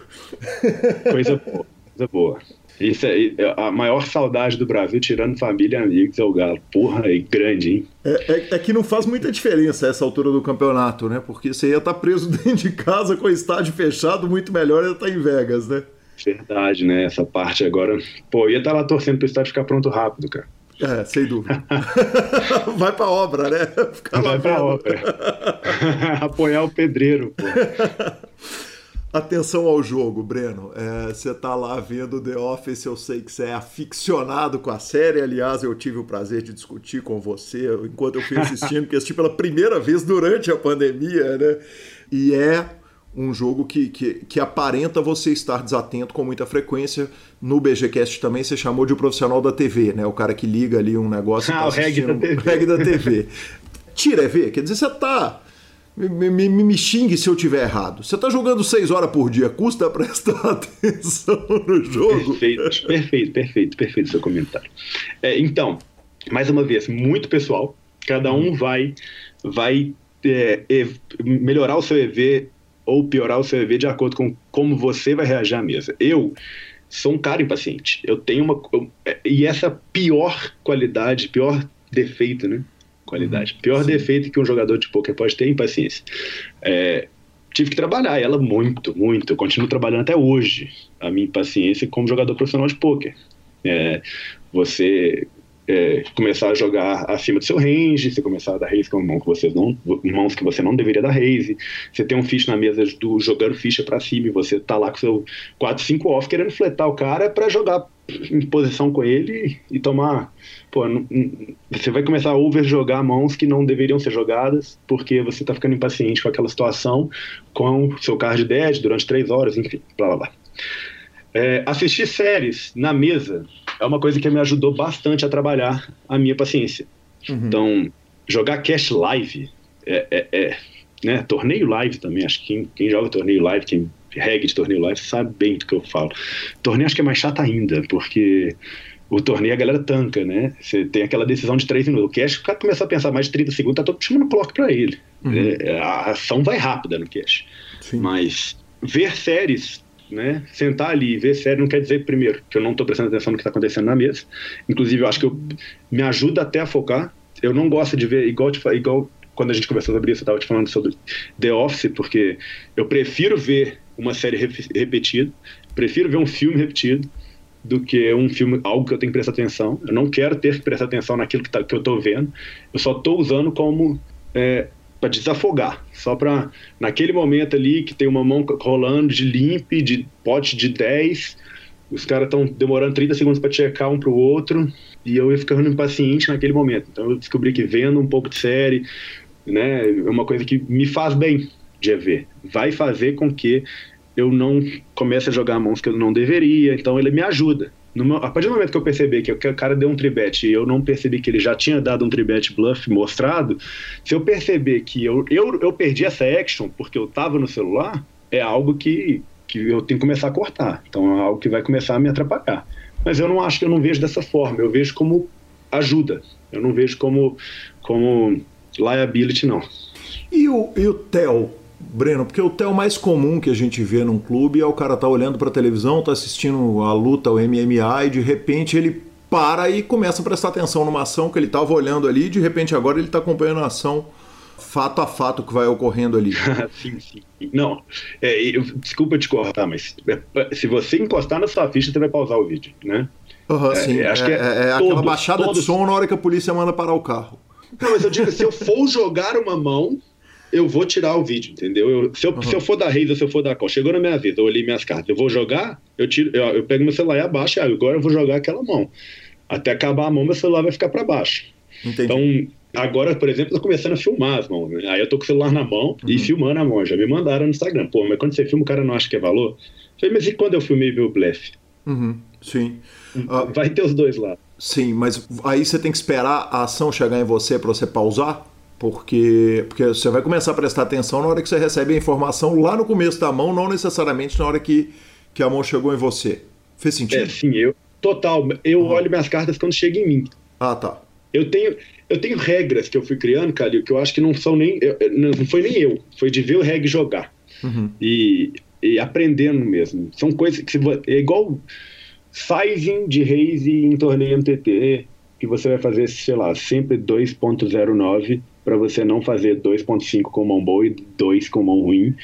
Coisa boa, coisa boa. Isso é, é, a maior saudade do Brasil, tirando família e amigos, é o Galo. Porra, é grande, hein? É, é, é, que não faz muita diferença essa altura do campeonato, né? Porque você ia estar tá preso dentro de casa com o estádio fechado, muito melhor ia estar tá em Vegas, né? Verdade, né? Essa parte agora. Pô, ia estar tá lá torcendo para o estádio ficar pronto rápido, cara. É, sem dúvida. Vai pra obra, né? Ficar Vai pra obra. Apoiar o pedreiro, pô. Atenção ao jogo, Breno. É, você tá lá vendo The Office, eu sei que você é aficionado com a série. Aliás, eu tive o prazer de discutir com você enquanto eu fui assistindo, porque assisti pela primeira vez durante a pandemia, né? E é um jogo que, que, que, aparenta você estar desatento com muita frequência. No BGCast também você chamou de profissional da TV, né? O cara que liga ali um negócio. Ah, tá o reggae da TV. Reggae da TV. Tira é ver, quer dizer, você tá. Me, me, me, xingue se eu tiver errado. Você tá jogando seis horas por dia, custa prestar atenção no jogo? Perfeito, perfeito, perfeito, perfeito seu comentário. É, então, mais uma vez, muito pessoal. Cada um vai, vai é, melhorar o seu EV ou piorar o seu EV de acordo com como você vai reagir à mesa. Eu sou um cara impaciente. Eu tenho uma. E essa pior qualidade, pior defeito, né? Qualidade. Uhum. Pior Sim. defeito que um jogador de poker pode ter é impaciência. É, tive que trabalhar ela muito, muito. Eu continuo trabalhando até hoje a minha impaciência como jogador profissional de poker. É, você é, começar a jogar acima do seu range, você começar a dar raise com mão que você não, mãos que você não deveria dar raise, você tem um fish na mesa do jogando ficha para cima e você tá lá com seu 4 5 off querendo fletar o cara para jogar em posição com ele e tomar, pô, você vai começar a over jogar mãos que não deveriam ser jogadas porque você tá ficando impaciente com aquela situação com seu card dead durante três horas, enfim, blá blá blá. É, assistir séries na mesa é uma coisa que me ajudou bastante a trabalhar a minha paciência. Uhum. Então, jogar cash live é, é, é, né, torneio live também, acho que quem, quem joga torneio live, quem regue de torneio live, sabe bem do que eu falo. Torneio acho que é mais chato ainda, porque o torneio a galera tanca, né? Você tem aquela decisão de três minutos. O cash, o cara começa a pensar mais de 30 segundos, tá todo chamando clock pra ele. Uhum. É, a ação vai rápida no cash. Sim. Mas ver séries né? Sentar ali e ver série não quer dizer, primeiro, que eu não estou prestando atenção no que está acontecendo na mesa. Inclusive, eu acho que eu, me ajuda até a focar. Eu não gosto de ver, igual, igual quando a gente conversou sobre isso, eu estava te falando sobre The Office, porque eu prefiro ver uma série repetida, prefiro ver um filme repetido do que um filme, algo que eu tenho que prestar atenção. Eu não quero ter que prestar atenção naquilo que, tá, que eu estou vendo. Eu só estou usando como é, para desafogar, só para naquele momento ali que tem uma mão rolando de limpe, de pote de 10, os caras estão demorando 30 segundos para checar um pro outro e eu ia ficando impaciente naquele momento. Então eu descobri que vendo um pouco de série, né, é uma coisa que me faz bem de ver. Vai fazer com que eu não comece a jogar mãos que eu não deveria, então ele me ajuda. No, a partir do momento que eu percebi que, o cara deu um tribet e eu não percebi que ele já tinha dado um tribet bluff mostrado, se eu perceber que eu, eu, eu perdi essa action porque eu estava no celular, é algo que, que eu tenho que começar a cortar. Então é algo que vai começar a me atrapalhar. Mas eu não acho que eu não vejo dessa forma, eu vejo como ajuda. Eu não vejo como, como liability, não. E o, e o Theo? Breno, porque o tel mais comum que a gente vê num clube é o cara tá olhando para a televisão, tá assistindo a luta, o MMA e de repente ele para e começa a prestar atenção numa ação que ele estava olhando ali, e de repente agora ele está acompanhando a ação fato a fato que vai ocorrendo ali. sim, sim. Não, é, eu, desculpa te cortar, mas é, se você encostar na sua ficha, você vai pausar o vídeo, né? Uhum, é, sim. Acho que é, é, é aquela baixada de som na hora que a polícia manda parar o carro. Não, mas eu digo, se eu for jogar uma mão, eu vou tirar o vídeo, entendeu? Eu, se, eu, uhum. se, eu, for da Reis ou se eu for da Call, chegou na minha vez, eu olhei minhas cartas, eu vou jogar, eu tiro, eu, eu pego meu celular e abaixo, e agora eu vou jogar aquela mão. Até acabar a mão, meu celular vai ficar para baixo. Entendi. Então, agora, por exemplo, eu tô começando a filmar as mãos, né? Aí eu tô com o celular na mão uhum. e filmando a mão. Já me mandaram no Instagram. Pô, mas quando você filma, o cara não acha que é valor? Eu falei, mas e quando eu filmei meu blefe? Uhum. Sim. Uh, vai ter os dois lá. Sim, mas aí você tem que esperar a ação chegar em você para você pausar? Porque, porque você vai começar a prestar atenção na hora que você recebe a informação lá no começo da mão, não necessariamente na hora que, que a mão chegou em você. Fez sentido? É, sim, eu. Total. Eu uhum. olho minhas cartas quando chega em mim. Ah, tá. Eu tenho, eu tenho regras que eu fui criando, Calil, que eu acho que não são nem. Não foi nem eu. Foi de ver o reg jogar. Uhum. E, e aprendendo mesmo. São coisas que. É igual sizing de raise em torneio MTT, que você vai fazer, sei lá, sempre 2.09 para você não fazer 2.5 com mão boa e 2 com mão ruim.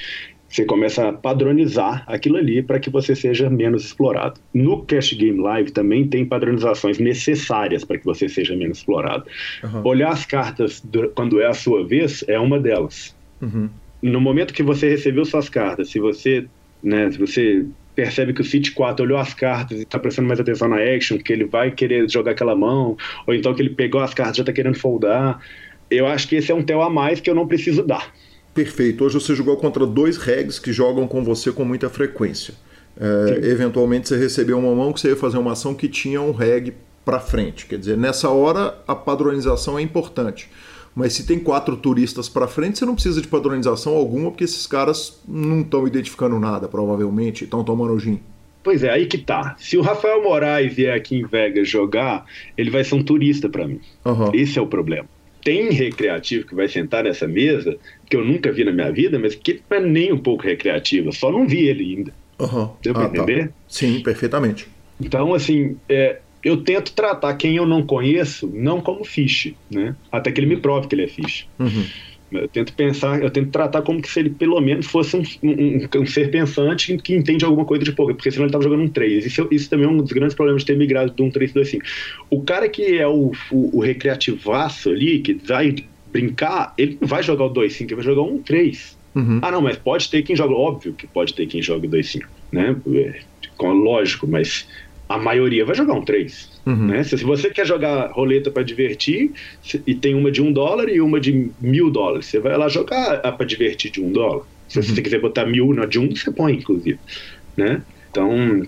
Você começa a padronizar aquilo ali para que você seja menos explorado. No Cash Game Live também tem padronizações necessárias para que você seja menos explorado. Uhum. Olhar as cartas quando é a sua vez é uma delas. Uhum. No momento que você recebeu suas cartas, se você, né, se você percebe que o City 4 olhou as cartas e está prestando mais atenção na action, que ele vai querer jogar aquela mão, ou então que ele pegou as cartas e já está querendo foldar eu acho que esse é um tel a mais que eu não preciso dar. Perfeito. Hoje você jogou contra dois regs que jogam com você com muita frequência. É, eventualmente você recebeu uma mão que você ia fazer uma ação que tinha um reg para frente. Quer dizer, nessa hora a padronização é importante. Mas se tem quatro turistas para frente, você não precisa de padronização alguma, porque esses caras não estão identificando nada, provavelmente, estão tomando gin. Pois é, aí que tá. Se o Rafael Moraes vier aqui em Vegas jogar, ele vai ser um turista para mim. Uhum. Esse é o problema. Tem recreativo que vai sentar nessa mesa, que eu nunca vi na minha vida, mas que não é nem um pouco recreativa, só não vi ele ainda. Uhum. Deu pra ah, tá. entender? Tá. Sim, perfeitamente. Então, assim, é, eu tento tratar quem eu não conheço não como fiche, né? Até que ele me prove que ele é fiche. Uhum. Eu tento pensar, eu tento tratar como que se ele pelo menos fosse um, um, um ser pensante que entende alguma coisa de poker, porque senão ele estava jogando um 3. Isso, isso também é um dos grandes problemas de ter migrado de um 3 2 5. O cara que é o, o, o recreativaço ali, que vai brincar, ele não vai jogar o 2 5, ele vai jogar um 3. Uhum. Ah, não, mas pode ter quem joga, óbvio que pode ter quem joga o 2 5, né? É, lógico, mas a maioria vai jogar um 3. Uhum. Né? Se, se, você quer jogar roleta para divertir e tem uma de um dólar e uma de mil dólares, você vai lá jogar para divertir de um dólar. Se uhum. você quiser botar mil na de um, você põe, inclusive. Né? Então,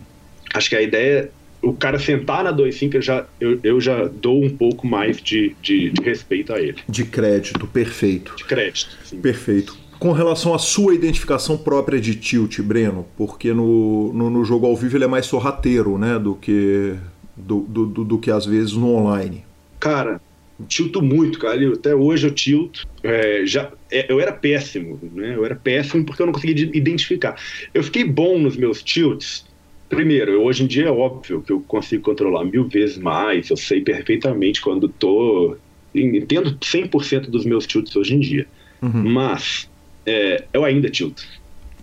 acho que a ideia o cara sentar na 2.5, eu já, eu, eu já dou um pouco mais de, de, de, respeito a ele. De crédito, perfeito. De crédito, sim. Perfeito com relação à sua identificação própria de tilt, Breno, porque no, no, no, jogo ao vivo ele é mais sorrateiro, né, do que do, do, do, do que às vezes no online. Cara, tilto muito, cara. Eu, até hoje eu tilto. É, já, é, eu era péssimo, né? Eu era péssimo porque eu não conseguia identificar. Eu fiquei bom nos meus tilts. Primeiro, hoje em dia é óbvio que eu consigo controlar mil vezes mais. Eu sei perfeitamente quando tô. Entendo 100% dos meus tilts hoje em dia. Uhum. Mas é, eu ainda tilto.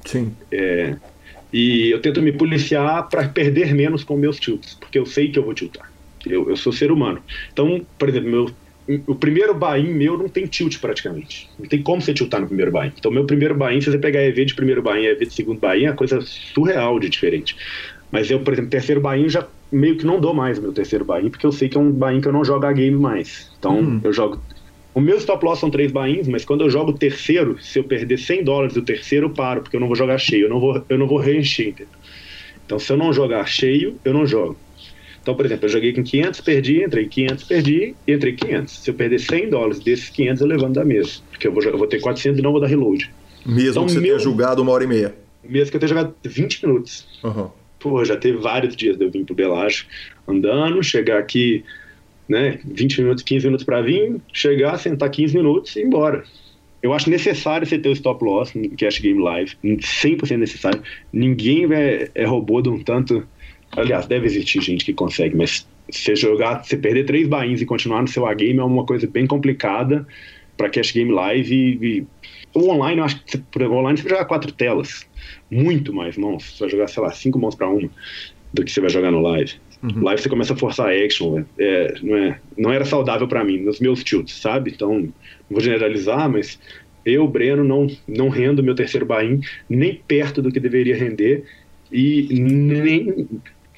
Sim. É, e eu tento me policiar para perder menos com meus tilts, porque eu sei que eu vou tiltar. Eu, eu sou ser humano. Então, por exemplo, meu, o primeiro buy meu não tem tilt praticamente. Não tem como você tiltar no primeiro buy Então, meu primeiro buy se você pegar EV de primeiro buy e EV de segundo buy é coisa surreal de diferente. Mas eu, por exemplo, terceiro buy já meio que não dou mais o meu terceiro buy porque eu sei que é um buy que eu não jogo a game mais. Então, uhum. eu jogo o meu stop loss são três bains, mas quando eu jogo o terceiro, se eu perder 100 dólares do terceiro, eu paro, porque eu não vou jogar cheio, eu não vou, eu não vou reencher. Entendeu? Então, se eu não jogar cheio, eu não jogo. Então, por exemplo, eu joguei com 500, perdi, entrei 500, perdi, entrei 500. Se eu perder 100 dólares desses 500, eu levanto da mesa, porque eu vou, eu vou ter 400 e não vou dar reload. Mesmo então, que você meu, tenha jogado uma hora e meia. Mesmo que eu tenha jogado 20 minutos. Uhum. Pô, já teve vários dias de eu vir pro Belágio andando, chegar aqui né, 20 minutos, 15 minutos para vir, chegar, sentar 15 minutos e ir embora. Eu acho necessário você ter o stop loss no Cash Game Live, 100% necessário. Ninguém é, é robô de um tanto. Aliás, deve existir gente que consegue, mas você jogar, você perder três bains e continuar no seu A-game é uma coisa bem complicada para Cash Game Live. E, e, o online, eu acho que exemplo, online você vai jogar quatro telas, muito mais mãos. Você vai jogar, sei lá, cinco mãos para uma do que você vai jogar no live. Uhum. Live você começa a forçar action, é, não, é, não era saudável para mim, nos meus tilts, sabe? Então, não vou generalizar, mas eu, Breno, não, não rendo meu terceiro bain nem perto do que deveria render e nem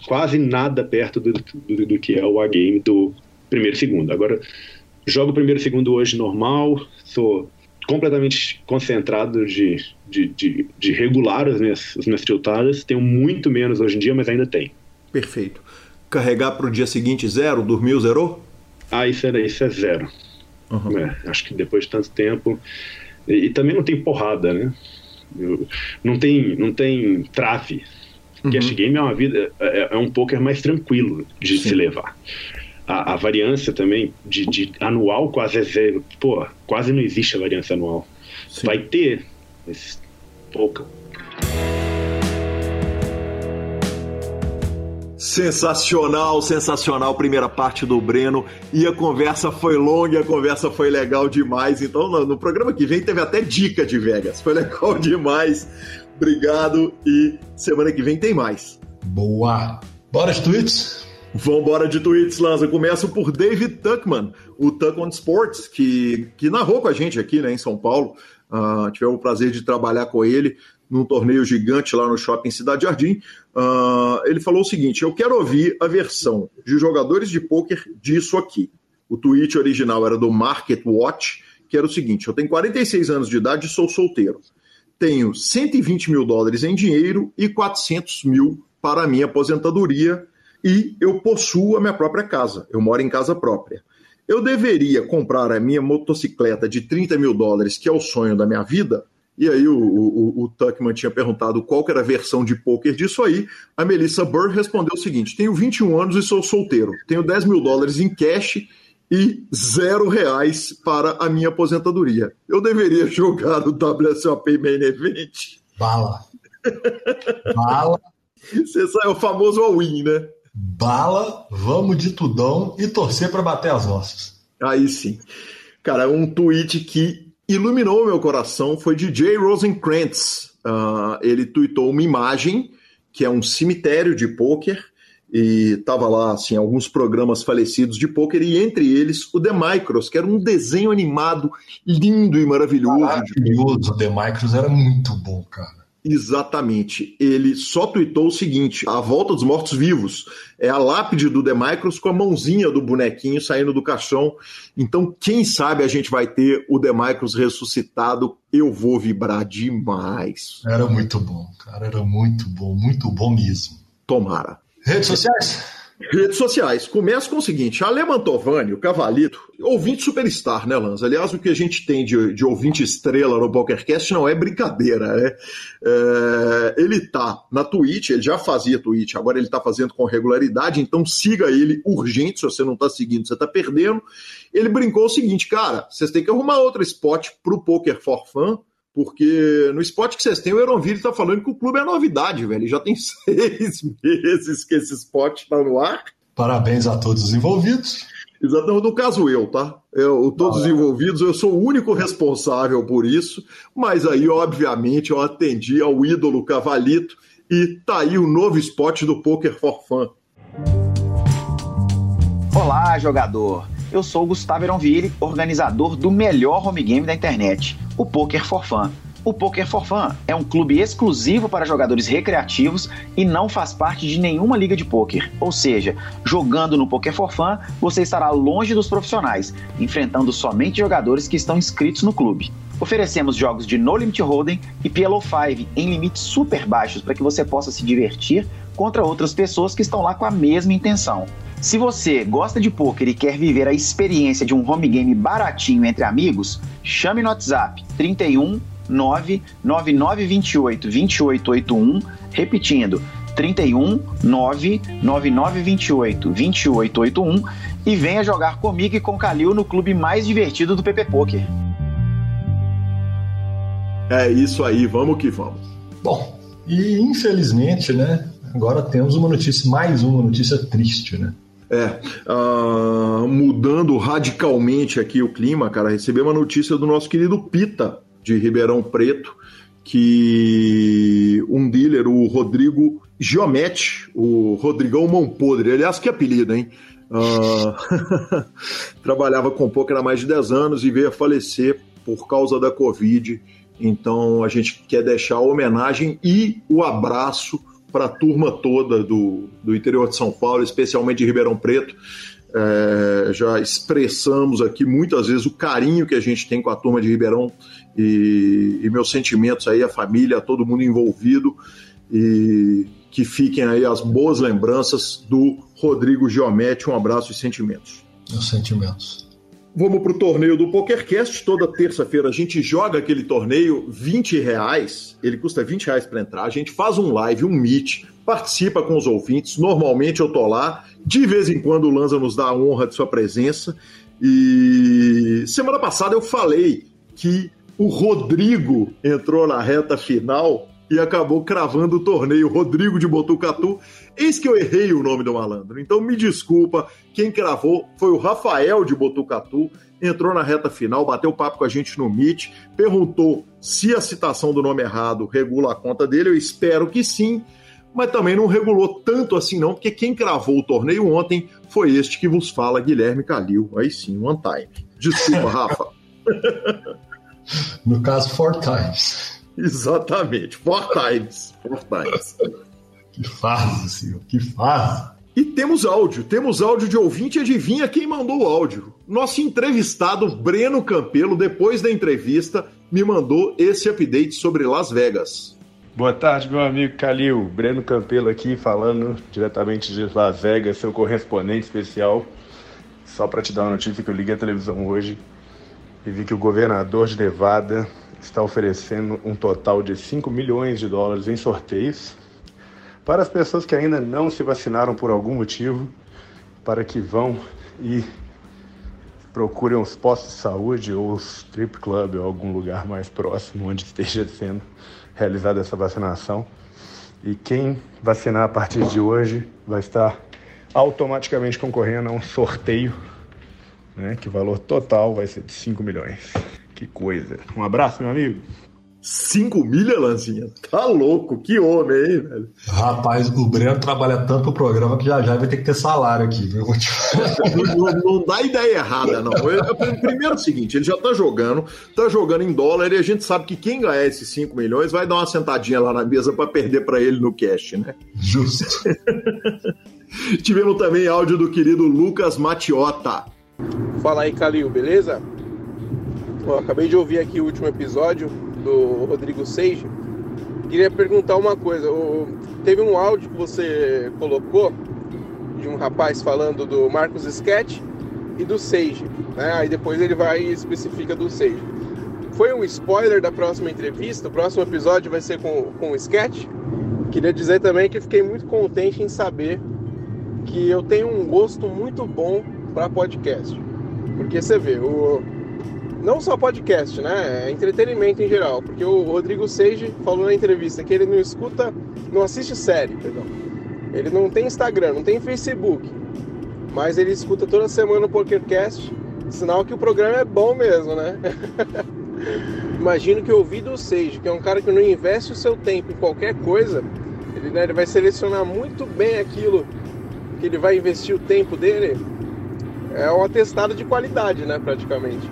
quase nada perto do, do, do que é o A-game do primeiro e segundo. Agora, jogo primeiro e segundo hoje normal, sou completamente concentrado de, de, de, de regular as minhas, as minhas tiltadas, tenho muito menos hoje em dia, mas ainda tem. Perfeito carregar para o dia seguinte zero? Dormiu, zerou? Ah, isso é, isso é zero. Uhum. É, acho que depois de tanto tempo. E, e também não tem porrada, né? Eu, não, tem, não tem trave. Uhum. Cash game é uma vida, é, é um poker mais tranquilo de Sim. se levar. A, a, variância também de, de, anual quase é zero. Pô, quase não existe a variância anual. Sim. Vai ter, mas pouca. Sensacional, sensacional primeira parte do Breno. E a conversa foi longa, a conversa foi legal demais. Então, no, no, programa que vem teve até dica de Vegas. Foi legal demais. Obrigado e semana que vem tem mais. Boa. Bora de tweets? Vambora de tweets, Lanza. Começo por David Tuckman, o Tuck on Sports, que, que narrou com a gente aqui né, em São Paulo. Uh, tivemos o prazer de trabalhar com ele num torneio gigante lá no Shopping Cidade Jardim. Uh, ele falou o seguinte: Eu quero ouvir a versão de jogadores de pôquer disso aqui. O tweet original era do Market Watch, que era o seguinte: eu tenho 46 anos de idade e sou solteiro. Tenho 120 mil dólares em dinheiro e 400 mil para a minha aposentadoria e eu possuo a minha própria casa. Eu moro em casa própria. Eu deveria comprar a minha motocicleta de 30 mil dólares, que é o sonho da minha vida. E aí o, o, o Tuckman tinha perguntado qual era a versão de poker disso aí. A Melissa Burr respondeu o seguinte: tenho 21 anos e sou solteiro. Tenho 10 mil dólares em cash e zero reais para a minha aposentadoria. Eu deveria jogar no WSOP Main Event? Bala. Bala. Você é o famoso all-in, né? Bala, vamos de tudão e torcer para bater as nossas. Aí sim. Cara, um tweet que iluminou meu coração foi de Jay Rosenkrantz. Uh, ele tweetou uma imagem que é um cemitério de pôquer e tava lá assim alguns programas falecidos de pôquer e entre eles o The Micros, que era um desenho animado lindo e maravilhoso. Maravilhoso, o The Micros era muito bom, cara. Exatamente. Ele só tweetou o seguinte: a volta dos mortos-vivos é a lápide do Demicros com a mãozinha do bonequinho saindo do caixão. Então, quem sabe a gente vai ter o Demicros ressuscitado. Eu vou vibrar demais. Era muito bom, cara. Era muito bom, muito bom mesmo. Tomara. Redes sociais? Redes sociais. Começa com o seguinte: Ale Mantovani, o Cavalito, ouvinte superstar, né, Lanza? Aliás, o que a gente tem de, de ouvinte estrela no PokerCast não é brincadeira, né? É, ele tá na Twitch, ele já fazia Twitch, agora ele tá fazendo com regularidade, então siga ele urgente. Se você não tá seguindo, você tá perdendo. Ele brincou o seguinte, cara, vocês têm que arrumar outro spot pro Poker for Fun porque no spot que vocês têm, o Eronville está falando que o clube é novidade, velho. Já tem seis meses que esse spot está no ar. Parabéns a todos os envolvidos. Exatamente, no caso eu, tá? Eu, todos os envolvidos, eu sou o único responsável por isso, mas aí, obviamente, eu atendi ao ídolo Cavalito e tá aí o novo spot do Poker for Fun. Olá, jogador! Eu sou Gustavo Eronville, organizador do melhor home game da internet, o Poker for Fun. O Poker for Fun é um clube exclusivo para jogadores recreativos e não faz parte de nenhuma liga de poker. Ou seja, jogando no Poker for Fun, você estará longe dos profissionais, enfrentando somente jogadores que estão inscritos no clube. Oferecemos jogos de No Limit Hold'em e PLO 5 em limites super baixos para que você possa se divertir contra outras pessoas que estão lá com a mesma intenção. Se você gosta de poker e quer viver a experiência de um home game baratinho entre amigos, chame no WhatsApp 31 99928 2881, repetindo 31 99928 2881 e venha jogar comigo e com o Calil no clube mais divertido do PP Poker. É isso aí, vamos que vamos. Bom, e infelizmente, né, agora temos uma notícia, mais uma notícia triste, né? É, uh, mudando radicalmente aqui o clima, cara, recebi uma notícia do nosso querido Pita, de Ribeirão Preto, que um dealer, o Rodrigo Giomete, o Rodrigão Mão Podre, aliás, que apelido, hein? Uh, trabalhava com poker há mais de 10 anos e veio a falecer por causa da Covid. Então a gente quer deixar a homenagem e o abraço para a turma toda do, do interior de São Paulo, especialmente de Ribeirão Preto. É, já expressamos aqui muitas vezes o carinho que a gente tem com a turma de Ribeirão e, e meus sentimentos aí, a família, todo mundo envolvido e que fiquem aí as boas lembranças do Rodrigo Geomete. Um abraço e sentimentos. Meus sentimentos. Vamos para o torneio do PokerCast. Toda terça-feira a gente joga aquele torneio 20 reais. Ele custa 20 reais para entrar. A gente faz um live, um meet, participa com os ouvintes. Normalmente eu tô lá. De vez em quando o Lanza nos dá a honra de sua presença. E semana passada eu falei que o Rodrigo entrou na reta final e acabou cravando o torneio. Rodrigo de Botucatu. Eis que eu errei o nome do malandro. Então me desculpa, quem cravou foi o Rafael de Botucatu. Entrou na reta final, bateu papo com a gente no Meet, perguntou se a citação do nome errado regula a conta dele. Eu espero que sim, mas também não regulou tanto assim, não, porque quem cravou o torneio ontem foi este que vos fala, Guilherme Calil. Aí sim, one time. Desculpa, Rafa. no caso, four times. Exatamente, four times. Four times. Que fase, senhor, que fase. E temos áudio, temos áudio de ouvinte. Adivinha quem mandou o áudio? Nosso entrevistado Breno Campelo, depois da entrevista, me mandou esse update sobre Las Vegas. Boa tarde, meu amigo Calil. Breno Campelo aqui falando diretamente de Las Vegas, seu correspondente especial. Só para te dar uma notícia que eu liguei a televisão hoje e vi que o governador de Nevada está oferecendo um total de 5 milhões de dólares em sorteios para as pessoas que ainda não se vacinaram por algum motivo, para que vão e procurem os postos de saúde ou os strip club ou algum lugar mais próximo onde esteja sendo realizada essa vacinação. E quem vacinar a partir de hoje vai estar automaticamente concorrendo a um sorteio, né, que o valor total vai ser de 5 milhões. Que coisa. Um abraço, meu amigo. 5 milha, Lanzinha? Tá louco, que homem, hein, velho? Rapaz, o Breno trabalha tanto o programa que já já vai ter que ter salário aqui, viu? não, não, dá ideia errada, não. Primeiro é o seguinte, ele já tá jogando, tá jogando em dólar e a gente sabe que quem ganhar esses 5 milhões vai dar uma sentadinha lá na mesa para perder para ele no cash, né? Justo. Tivemos também áudio do querido Lucas Matiota. Fala aí, Calil, beleza? Acabei de ouvir aqui o último episódio do Rodrigo Seiji. Queria perguntar uma coisa. Teve um áudio que você colocou de um rapaz falando do Marcos Sketch e do Seiji. Né? Aí depois ele vai e especifica do Seiji. Foi um spoiler da próxima entrevista. O próximo episódio vai ser com, com o Sketch. Queria dizer também que fiquei muito contente em saber que eu tenho um gosto muito bom para podcast. Porque você vê, o, não só podcast, né? É entretenimento em geral. Porque o Rodrigo Seiji falou na entrevista que ele não escuta, não assiste série, perdão. Ele não tem Instagram, não tem Facebook. Mas ele escuta toda semana o PokerCast, sinal que o programa é bom mesmo, né? Imagino que ouvido Seiji, que é um cara que não investe o seu tempo em qualquer coisa, ele, né, ele vai selecionar muito bem aquilo que ele vai investir o tempo dele. É um atestado de qualidade, né, praticamente.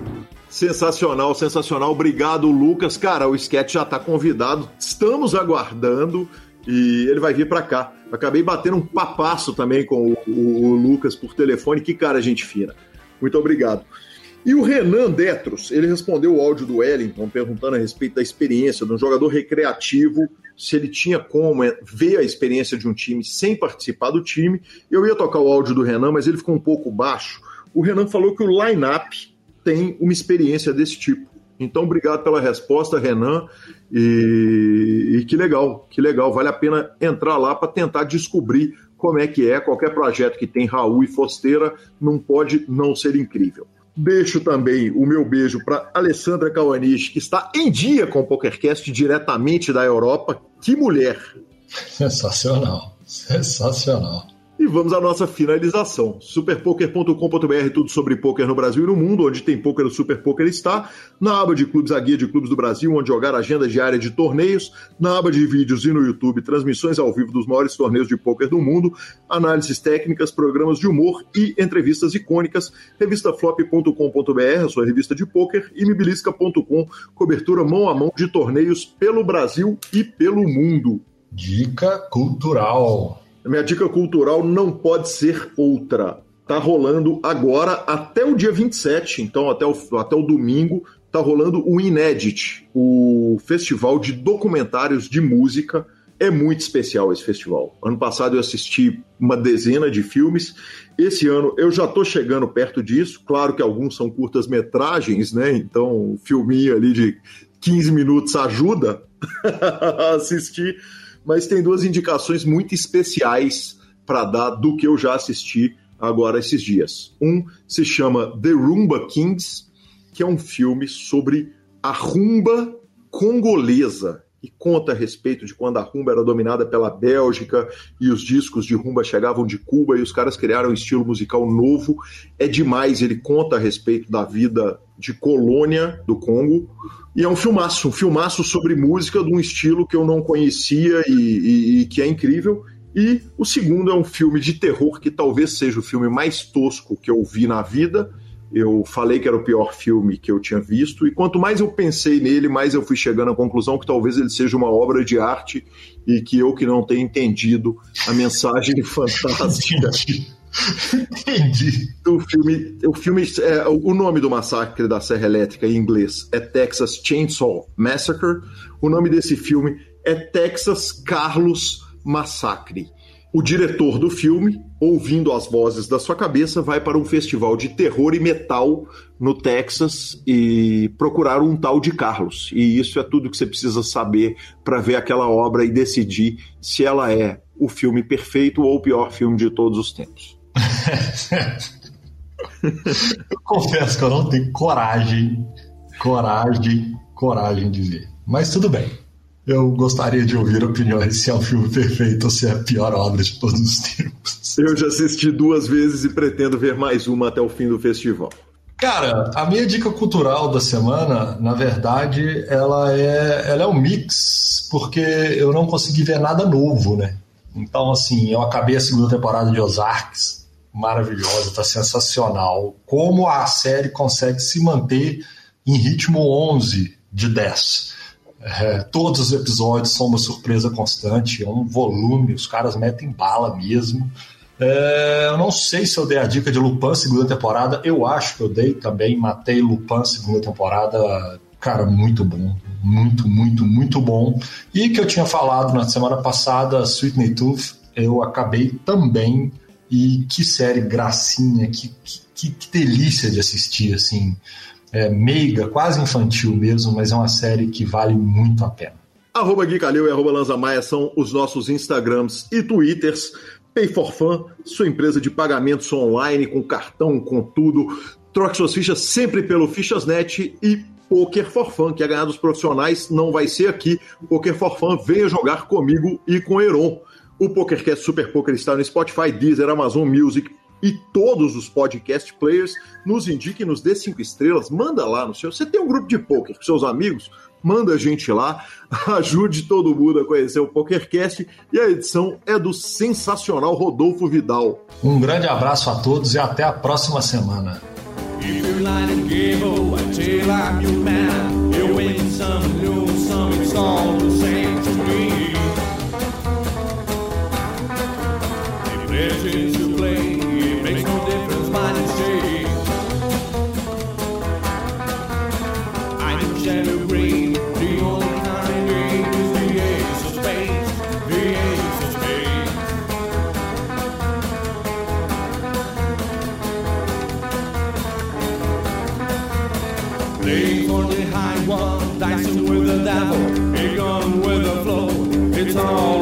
Sensacional, sensacional. Obrigado, Lucas. Cara, o sketch já está convidado. Estamos aguardando e ele vai vir para cá. Acabei batendo um papasso também com o, o, o, Lucas por telefone. Que cara, gente fina. Muito obrigado. E o Renan Detros, ele respondeu o áudio do Wellington perguntando a respeito da experiência de um jogador recreativo, se ele tinha como é, ver a experiência de um time sem participar do time. Eu ia tocar o áudio do Renan, mas ele ficou um pouco baixo. O Renan falou que o line-up tem uma experiência desse tipo. Então, obrigado pela resposta, Renan. E, e que legal, que legal. Vale a pena entrar lá para tentar descobrir como é que é. Qualquer projeto que tem Raul e Fosteira não pode não ser incrível. Deixo também o meu beijo para Alessandra Cauaniche, que está em dia com o PokerCast diretamente da Europa. Que mulher! Sensacional, sensacional. E vamos à nossa finalização. Superpoker.com.br, tudo sobre poker no Brasil e no mundo, onde tem poker, o Super Poker está. Na aba de clubes, a guia de clubes do Brasil, onde jogar agenda diária de torneios. Na aba de vídeos e no YouTube, transmissões ao vivo dos maiores torneios de poker do mundo, análises técnicas, programas de humor e entrevistas icônicas. Revistaflop.com.br, a sua revista de poker, e mibilisca.com, cobertura mão a mão de torneios pelo Brasil e pelo mundo. Dica cultural. Minha dica cultural não pode ser outra. Tá rolando agora até o dia 27, então até o, até o domingo, tá rolando o Inédit, o festival de documentários de música. É muito especial esse festival. Ano passado eu assisti uma dezena de filmes. Esse ano eu já tô chegando perto disso. Claro que alguns são curtas-metragens, né? Então, um filminho ali de 15 minutos ajuda a assistir mas tem duas indicações muito especiais para dar do que eu já assisti agora esses dias. Um se chama The Rumba Kings, que é um filme sobre a rumba congolesa e conta a respeito de quando a rumba era dominada pela Bélgica e os discos de rumba chegavam de Cuba e os caras criaram um estilo musical novo. É demais, ele conta a respeito da vida de colônia do Congo. E é um filmaço, um filmaço sobre música de um estilo que eu não conhecia e, e, e que é incrível. E o segundo é um filme de terror que talvez seja o filme mais tosco que eu vi na vida, Eu falei que era o pior filme que eu tinha visto, e quanto mais eu pensei nele, mais eu fui chegando à conclusão que talvez ele seja uma obra de arte e que eu que não tenho entendido a mensagem fantástica. Entendi. O filme, o filme é, o nome do massacre da Serra Elétrica em inglês é Texas Chainsaw Massacre. O nome desse filme é Texas Carlos Massacre. O diretor do filme, ouvindo as vozes da sua cabeça, vai para um festival de terror e metal no Texas e procurar um tal de Carlos. E isso é tudo que você precisa saber para ver aquela obra e decidir se ela é o filme perfeito ou o pior filme de todos os tempos. eu confesso que eu não tenho coragem, coragem, coragem de ver. Mas tudo bem. Eu gostaria de ouvir opiniões se é um filme perfeito ou se é a pior obra de todos os tempos. Eu já assisti duas vezes e pretendo ver mais uma até o fim do festival. Cara, a minha dica cultural da semana, na verdade, ela é, ela é um mix, porque eu não consegui ver nada novo, né? Então, assim, eu acabei a segunda temporada de Ozarks, maravilhosa, tá sensacional. Como a série consegue se manter em ritmo 11 de 10. É, todos os episódios são uma surpresa constante, é um volume, os caras metem bala mesmo. É, eu não sei se eu dei a dica de Lupin segunda temporada, eu acho que eu dei também, matei Lupin segunda temporada, cara, muito bom, muito, muito, muito bom. E que eu tinha falado na semana passada, Sweetney Tooth, eu acabei também, e que série gracinha, que, que, que delícia de assistir, assim é, meiga, quase infantil mesmo, mas é uma série que vale muito a pena. Arroba Gui Calil e arroba Lanza Maia são os nossos Instagrams e Twitters. Pay for Fun, sua empresa de pagamentos online, com cartão, com tudo. Troque suas fichas sempre pelo Fichasnet e Poker for Fun, que é ganhar dos profissionais, não vai ser aqui. Poker for Fun, venha jogar comigo e com Heron. O PokerCast Super Poker está no Spotify, Deezer, Amazon Music, e todos os podcast players nos indique, nos dê cinco estrelas, manda lá no seu. Você tem um grupo de poker com seus amigos? Manda a gente lá, ajude todo mundo a conhecer o PokerCast e a edição é do sensacional Rodolfo Vidal. Um grande abraço a todos e até a próxima semana. with a flow. It's all